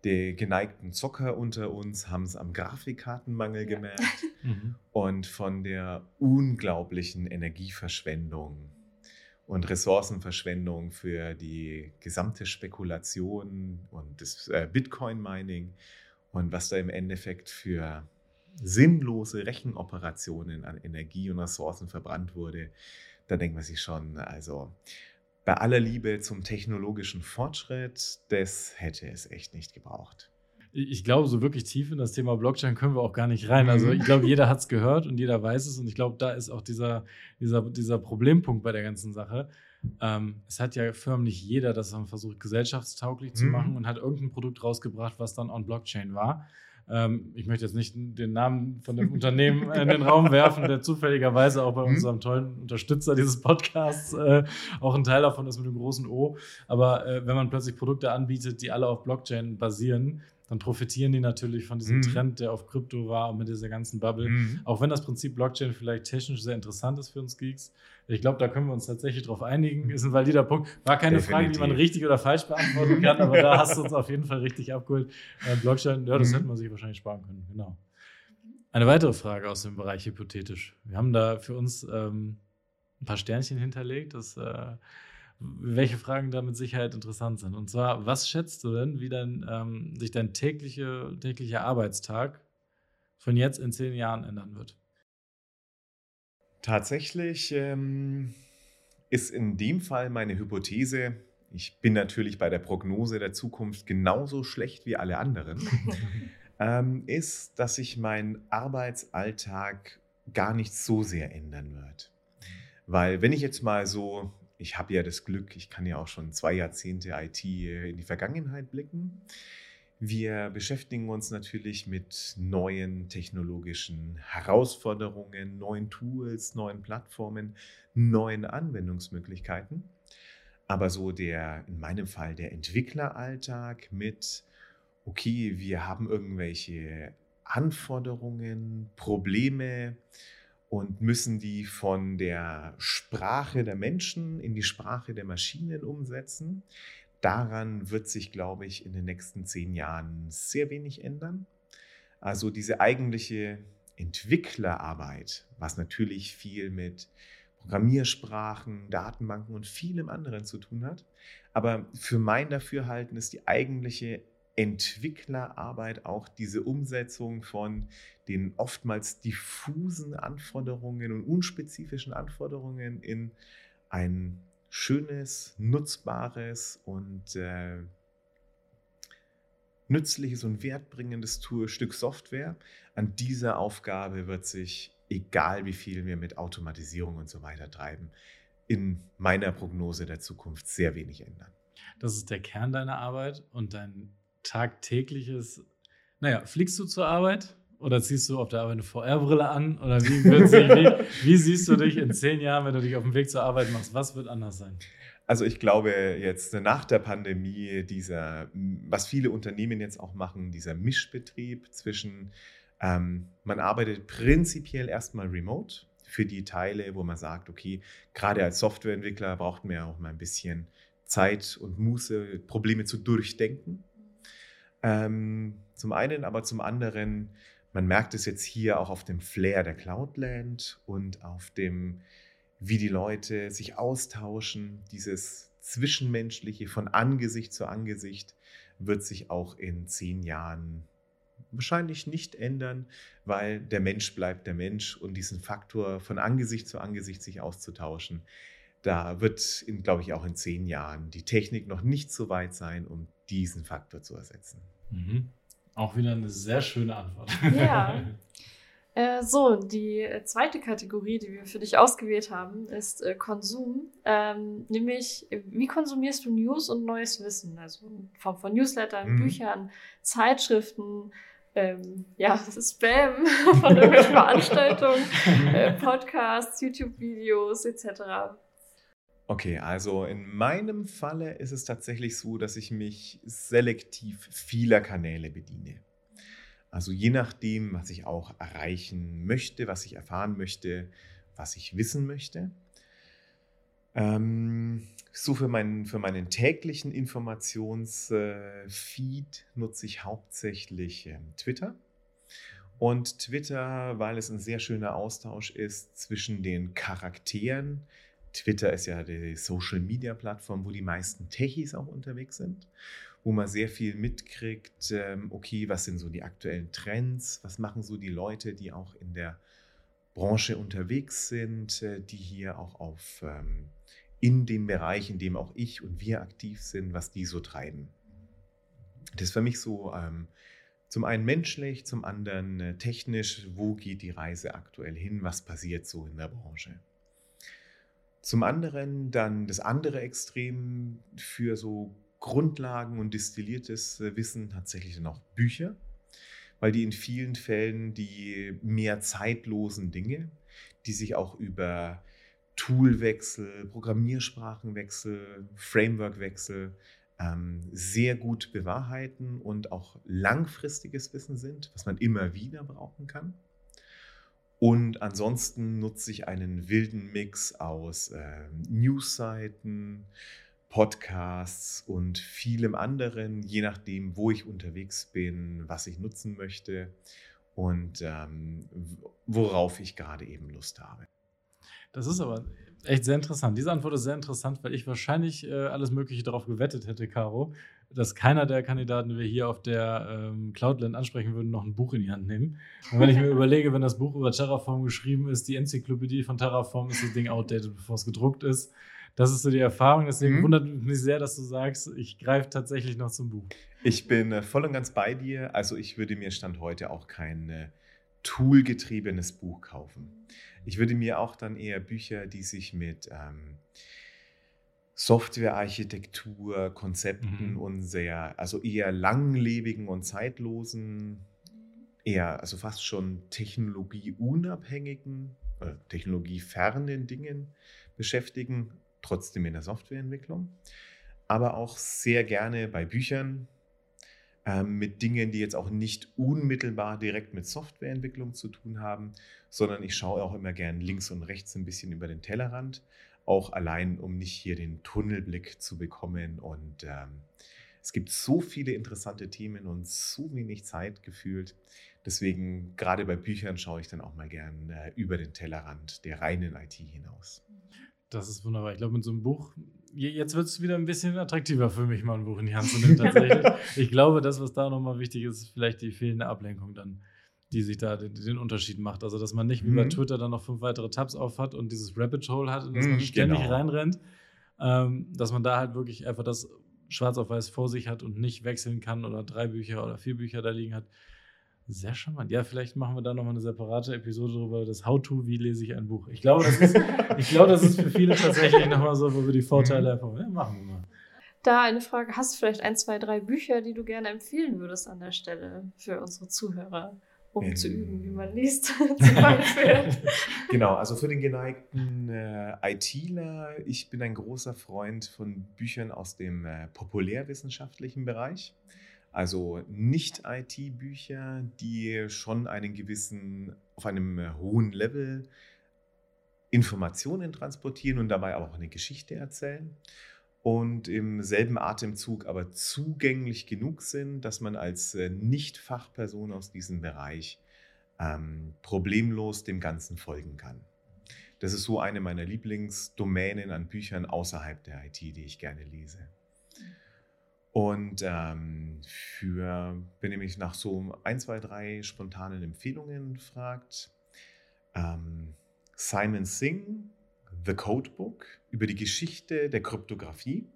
Die geneigten Zocker unter uns haben es am Grafikkartenmangel gemerkt Mhm. und von der unglaublichen Energieverschwendung und Ressourcenverschwendung für die gesamte Spekulation und das äh, Bitcoin-Mining und was da im Endeffekt für sinnlose Rechenoperationen an Energie und Ressourcen verbrannt wurde, da denkt man sich schon, also bei aller Liebe zum technologischen Fortschritt, das hätte es echt nicht gebraucht. Ich glaube, so wirklich tief in das Thema Blockchain können wir auch gar nicht rein. Also Mhm. ich glaube, jeder hat es gehört und jeder weiß es. Und ich glaube, da ist auch dieser, dieser, dieser Problempunkt bei der ganzen Sache. Ähm, es hat ja förmlich jeder das dann versucht, gesellschaftstauglich zu Mhm. machen und hat irgendein Produkt rausgebracht, was dann on Blockchain war. Ähm, ich möchte jetzt nicht den Namen von dem Unternehmen in den Raum werfen, der zufälligerweise auch bei Mhm. unserem tollen Unterstützer dieses Podcasts äh, auch ein Teil davon ist mit dem großen O. Aber äh, wenn man plötzlich Produkte anbietet, die alle auf Blockchain basieren, dann profitieren die natürlich von diesem Mhm. Trend, der auf Krypto war und mit dieser ganzen Bubble. Mhm. Auch wenn das Prinzip Blockchain vielleicht technisch sehr interessant ist für uns Geeks. Ich glaube, da können wir uns tatsächlich drauf einigen. Ist ein valider Punkt. War keine Frage, die man Definitiv. richtig oder falsch beantworten kann, aber da hast du uns auf jeden Fall richtig abgeholt. Äh, Blockchain, ja, das Mhm. hätte man sich wahrscheinlich sparen können. Genau. Eine weitere Frage aus dem Bereich hypothetisch. Wir haben da für uns ähm, ein paar Sternchen hinterlegt, dass, äh, welche Fragen da mit Sicherheit interessant sind. Und zwar, was schätzt du denn, wie dein, ähm, sich dein tägliche, täglicher Arbeitstag von jetzt in zehn Jahren ändern wird? Tatsächlich ähm, ist in dem Fall meine Hypothese, ich bin natürlich bei der Prognose der Zukunft genauso schlecht wie alle anderen, ähm, ist, dass sich mein Arbeitsalltag gar nicht so sehr ändern wird. Weil wenn ich jetzt mal so, ich habe ja das Glück, ich kann ja auch schon zwei Jahrzehnte IT in die Vergangenheit blicken. Wir beschäftigen uns natürlich mit neuen technologischen Herausforderungen, neuen Tools, neuen Plattformen, neuen Anwendungsmöglichkeiten. Aber so der, in meinem Fall, der Entwickleralltag mit, okay, wir haben irgendwelche Anforderungen, Probleme und müssen die von der Sprache der Menschen in die Sprache der Maschinen umsetzen. Daran wird sich, glaube ich, in den nächsten zehn Jahren sehr wenig ändern. Also diese eigentliche Entwicklerarbeit, was natürlich viel mit Programmiersprachen, Datenbanken und vielem anderen zu tun hat. Aber für mein Dafürhalten ist die eigentliche Entwicklerarbeit auch diese Umsetzung von den oftmals diffusen Anforderungen und unspezifischen Anforderungen in ein schönes, nutzbares und äh, nützliches und wertbringendes Tool, Stück Software. An dieser Aufgabe wird sich, egal wie viel wir mit Automatisierung und so weiter treiben, in meiner Prognose der Zukunft sehr wenig ändern. Das ist der Kern deiner Arbeit und dein tagtägliches. Naja, fliegst du zur Arbeit oder ziehst du auf der Arbeit eine VR-Brille an? Oder wie, sich, wie, wie siehst du dich in zehn Jahren, wenn du dich auf dem Weg zur Arbeit machst? Was wird anders sein? Also ich glaube jetzt nach der Pandemie, dieser, was viele Unternehmen jetzt auch machen, dieser Mischbetrieb zwischen, ähm, man arbeitet prinzipiell erstmal remote für die Teile, wo man sagt, okay, gerade als Softwareentwickler braucht man ja auch mal ein bisschen Zeit und Muße, Probleme zu durchdenken. Ähm, zum einen, aber zum anderen, man merkt es jetzt hier auch auf dem Flair der Cloudland und auf dem, wie die Leute sich austauschen. Dieses Zwischenmenschliche von Angesicht zu Angesicht wird sich auch in zehn Jahren wahrscheinlich nicht ändern, weil der Mensch bleibt der Mensch und diesen Faktor von Angesicht zu Angesicht sich auszutauschen, da wird, glaube ich, auch in zehn Jahren die Technik noch nicht so weit sein, um diesen Faktor zu ersetzen. Mhm. Auch wieder eine sehr schöne Antwort. Ja. Äh, so, die äh, zweite Kategorie, die wir für dich ausgewählt haben, ist äh, Konsum. Ähm, nämlich, äh, wie konsumierst du News und neues Wissen? Also in Form von Newslettern, Mhm. Büchern, Zeitschriften, ähm, ja, Spam von irgendwelchen Veranstaltungen, äh, Podcasts, YouTube-Videos etc. Okay, also in meinem Falle ist es tatsächlich so, dass ich mich selektiv vieler Kanäle bediene. Also je nachdem, was ich auch erreichen möchte, was ich erfahren möchte, was ich wissen möchte. Ähm, so für meinen, für meinen täglichen Informationsfeed nutze ich hauptsächlich ähm, Twitter. Und Twitter, weil es ein sehr schöner Austausch ist zwischen den Charakteren. Twitter ist ja die Social-Media-Plattform, wo die meisten Techies auch unterwegs sind, wo man sehr viel mitkriegt, ähm, okay, was sind so die aktuellen Trends, was machen so die Leute, die auch in der Branche unterwegs sind, äh, die hier auch auf ähm, in dem Bereich, in dem auch ich und wir aktiv sind, was die so treiben. Das ist für mich so ähm, zum einen menschlich, zum anderen äh, technisch, wo geht die Reise aktuell hin, was passiert so in der Branche. Zum anderen dann das andere Extrem für so Grundlagen und distilliertes äh, Wissen tatsächlich dann auch Bücher, weil die in vielen Fällen die mehr zeitlosen Dinge, die sich auch über Toolwechsel, Programmiersprachenwechsel, Frameworkwechsel ähm, sehr gut bewahrheiten und auch langfristiges Wissen sind, was man immer wieder brauchen kann. Und ansonsten nutze ich einen wilden Mix aus äh, Newsseiten, Podcasts und vielem anderen, je nachdem, wo ich unterwegs bin, was ich nutzen möchte und ähm, worauf ich gerade eben Lust habe. Das ist aber echt sehr interessant. Diese Antwort ist sehr interessant, weil ich wahrscheinlich äh, alles Mögliche darauf gewettet hätte, Caro, dass keiner der Kandidaten, die wir hier auf der ähm, Cloudland ansprechen würden, noch ein Buch in die Hand nehmen. Und wenn ich mir überlege, wenn das Buch über Terraform geschrieben ist, die Enzyklopädie von Terraform, ist das Ding outdated, bevor es gedruckt ist. Das ist so die Erfahrung. Deswegen mhm. wundert mich sehr, dass du sagst, ich greife tatsächlich noch zum Buch. Ich bin äh, voll und ganz bei dir. Also ich würde mir Stand heute auch kein äh, toolgetriebenes Buch kaufen. Ich würde mir auch dann eher Bücher, die sich mit ähm, Softwarearchitektur, Konzepten mhm. und sehr, also eher langlebigen und zeitlosen, eher, also fast schon technologieunabhängigen, äh, technologiefernen Dingen beschäftigen, trotzdem in der Softwareentwicklung. Aber auch sehr gerne bei Büchern, mit Dingen, die jetzt auch nicht unmittelbar direkt mit Softwareentwicklung zu tun haben, sondern ich schaue auch immer gern links und rechts ein bisschen über den Tellerrand, auch allein, um nicht hier den Tunnelblick zu bekommen. Und ähm, es gibt so viele interessante Themen und so wenig Zeit gefühlt. Deswegen, gerade bei Büchern, schaue ich dann auch mal gern äh, über den Tellerrand der reinen IT hinaus. Das ist wunderbar. Ich glaube, mit so einem Buch jetzt wird es wieder ein bisschen attraktiver für mich, mal ein Buch in die Hand zu nehmen, tatsächlich. ich glaube, das, was da nochmal wichtig ist, ist vielleicht die fehlende Ablenkung dann, die sich da den, den, Unterschied macht. Also, dass man nicht wie mhm. bei Twitter dann noch fünf weitere Tabs auf hat und dieses Rabbit Hole hat, in das mhm, man ständig genau. reinrennt. Ähm, dass man da halt wirklich einfach das schwarz auf weiß vor sich hat und nicht wechseln kann oder drei Bücher oder vier Bücher da liegen hat. Sehr charmant. Ja, vielleicht machen wir da nochmal eine separate Episode darüber, das How-To, wie lese ich ein Buch. Ich glaube, das ist, ich glaube, das ist für viele tatsächlich nochmal so, wo wir die Vorteile mhm. einfach, ja, machen wir mal. Da eine Frage, hast du vielleicht ein, zwei, drei Bücher, die du gerne empfehlen würdest an der Stelle für unsere Zuhörer, um ähm, zu üben, wie man liest, zum Beispiel? genau, also für den geneigten äh, ITler, ich bin ein großer Freund von Büchern aus dem äh, populärwissenschaftlichen Bereich. Also nicht IT-Bücher, die schon einen gewissen, auf einem äh, hohen Level Informationen transportieren und dabei auch eine Geschichte erzählen und im selben Atemzug aber zugänglich genug sind, dass man als äh, Nicht-Fachperson aus diesem Bereich ähm, problemlos dem Ganzen folgen kann. Das ist so eine meiner Lieblingsdomänen an Büchern außerhalb der IT, die ich gerne lese. Und ähm, für, wenn ihr mich nach so ein, zwei, drei spontanen Empfehlungen fragt, ähm, Simon Singh, The Codebook, über die Geschichte der Kryptographie.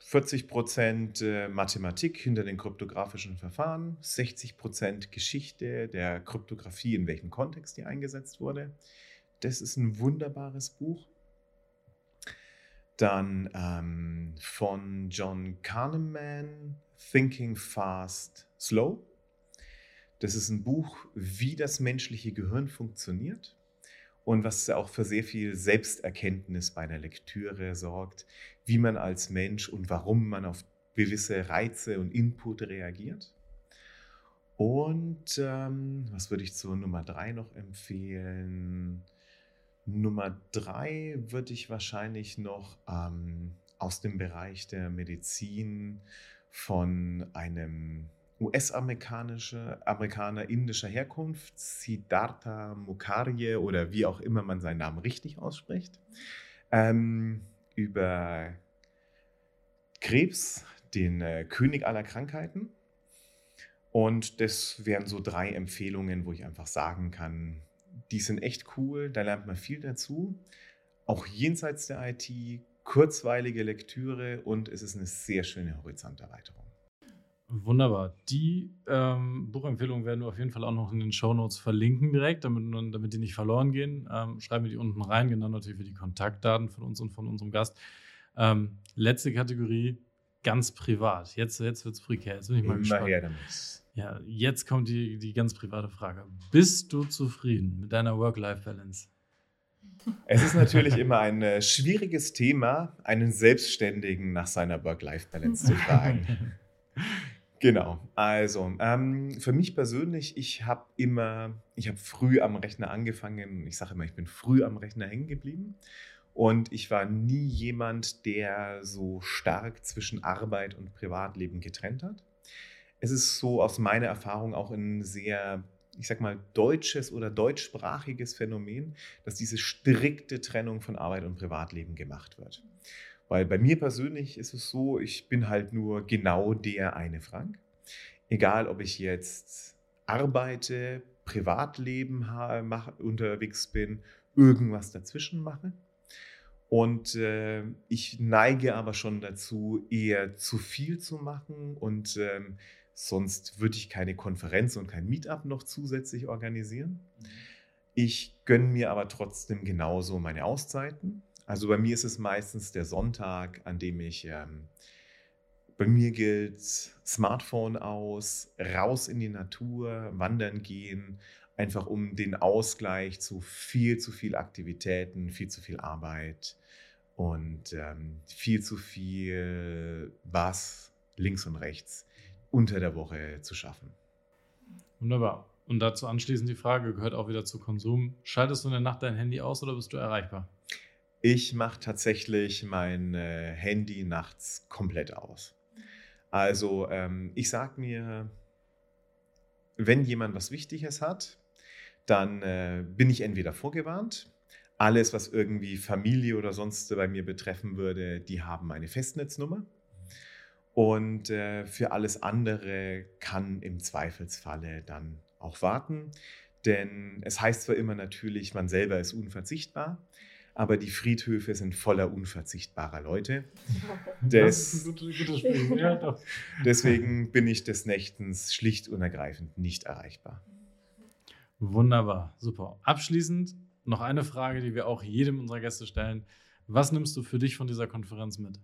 40% äh, Mathematik hinter den kryptografischen Verfahren, 60% Geschichte der Kryptographie, in welchem Kontext die eingesetzt wurde. Das ist ein wunderbares Buch. Dann ähm, von John Kahneman, Thinking Fast, Slow. Das ist ein Buch, wie das menschliche Gehirn funktioniert und was auch für sehr viel Selbsterkenntnis bei der Lektüre sorgt, wie man als Mensch und warum man auf gewisse Reize und Input reagiert. Und ähm, was würde ich zur Nummer drei noch empfehlen? Nummer drei würde ich wahrscheinlich noch ähm, aus dem Bereich der Medizin von einem US-amerikanischer Amerikaner indischer Herkunft, Siddhartha Mukherjee oder wie auch immer man seinen Namen richtig ausspricht, ähm, über Krebs, den äh, König aller Krankheiten. Und das wären so drei Empfehlungen, wo ich einfach sagen kann, die sind echt cool, da lernt man viel dazu. Auch jenseits der IT, kurzweilige Lektüre und es ist eine sehr schöne Horizonterweiterung. Wunderbar. Die ähm, Buchempfehlungen werden wir auf jeden Fall auch noch in den Shownotes verlinken direkt, damit, damit die nicht verloren gehen. Ähm, schreiben wir die unten rein, genau natürlich für die Kontaktdaten von uns und von unserem Gast. Ähm, letzte Kategorie, ganz privat. Jetzt, jetzt wird es prekär. Jetzt bin ich mal Immer gespannt. Her damit. Ja, jetzt kommt die, die ganz private Frage. Bist du zufrieden mit deiner Work-Life-Balance? Es ist natürlich immer ein äh, schwieriges Thema, einen Selbstständigen nach seiner Work-Life-Balance zu fragen. Genau, also ähm, für mich persönlich, ich habe immer, ich habe früh am Rechner angefangen. Ich sage immer, ich bin früh am Rechner hängen geblieben. Und ich war nie jemand, der so stark zwischen Arbeit und Privatleben getrennt hat. Es ist so aus meiner Erfahrung auch ein sehr, ich sag mal, deutsches oder deutschsprachiges Phänomen, dass diese strikte Trennung von Arbeit und Privatleben gemacht wird. Weil bei mir persönlich ist es so, ich bin halt nur genau der eine Frank. Egal, ob ich jetzt arbeite, Privatleben mache, unterwegs bin, irgendwas dazwischen mache. Und äh, ich neige aber schon dazu, eher zu viel zu machen und ähm, sonst würde ich keine Konferenz und kein Meetup noch zusätzlich organisieren. Mhm. Ich gönne mir aber trotzdem genauso meine Auszeiten. Also bei mir ist es meistens der Sonntag, an dem ich, ähm, bei mir gilt Smartphone aus, raus in die Natur, wandern gehen, einfach um den Ausgleich zu viel zu viel Aktivitäten, viel zu viel Arbeit und ähm, viel zu viel was links und rechts unter der Woche zu schaffen. Wunderbar. Und dazu anschließend die Frage, gehört auch wieder zu Konsum. Schaltest du in der Nacht dein Handy aus oder bist du erreichbar? Ich mache tatsächlich mein äh, Handy nachts komplett aus. Also ähm, ich sage mir, wenn jemand was Wichtiges hat, dann äh, bin ich entweder vorgewarnt. Alles, was irgendwie Familie oder sonst bei mir betreffen würde, die haben eine Festnetznummer. Und äh, für alles andere kann im Zweifelsfalle dann auch warten. Denn es heißt zwar immer natürlich, man selber ist unverzichtbar, aber die Friedhöfe sind voller unverzichtbarer Leute. Des, deswegen bin ich des Nächtens schlicht und ergreifend nicht erreichbar. Wunderbar, super. Abschließend noch eine Frage, die wir auch jedem unserer Gäste stellen. Was nimmst du für dich von dieser Konferenz mit?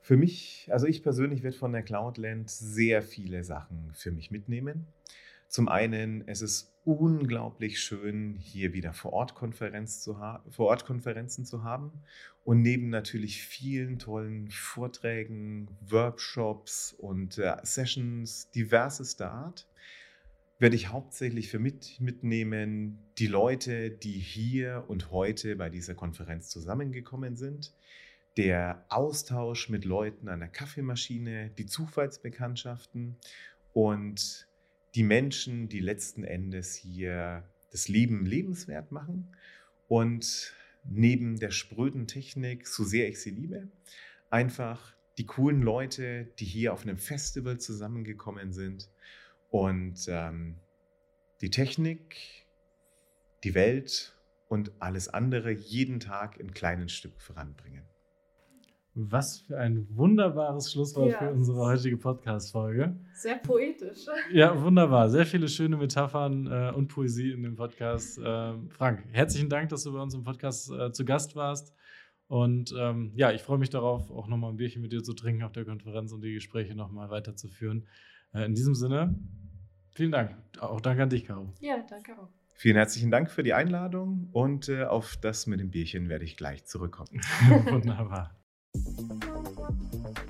Für mich, also ich persönlich werde von der Cloudland sehr viele Sachen für mich mitnehmen. Zum einen, es ist unglaublich schön, hier wieder vor Ort, Konferenz zu vor Ort Konferenzen zu haben und neben natürlich vielen tollen Vorträgen, Workshops und äh, Sessions diversester Art werde ich hauptsächlich für mit, mitnehmen die Leute, die hier und heute bei dieser Konferenz zusammengekommen sind, der Austausch mit Leuten an der Kaffeemaschine, die Zufallsbekanntschaften und die Menschen, die letzten Endes hier das Leben lebenswert machen und neben der spröden Technik, so sehr ich sie liebe, einfach die coolen Leute, die hier auf einem Festival zusammengekommen sind und ähm, die Technik, die Welt und alles andere jeden Tag ein kleines Stück voranbringen. Was für ein wunderbares Schlusswort ja. für unsere heutige Podcast-Folge. Sehr poetisch. Ja, wunderbar. Sehr viele schöne Metaphern äh, und Poesie in dem Podcast. Äh, Frank, herzlichen Dank, dass du bei uns im Podcast äh, zu Gast warst. Und ähm, ja, ich freue mich darauf, auch nochmal ein Bierchen mit dir zu trinken auf der Konferenz und die Gespräche nochmal weiterzuführen. Äh, in diesem Sinne, vielen Dank. Auch danke an dich, Caro. Ja, danke auch. Vielen herzlichen Dank für die Einladung und äh, auf das mit dem Bierchen werde ich gleich zurückkommen. Wunderbar. Thank you.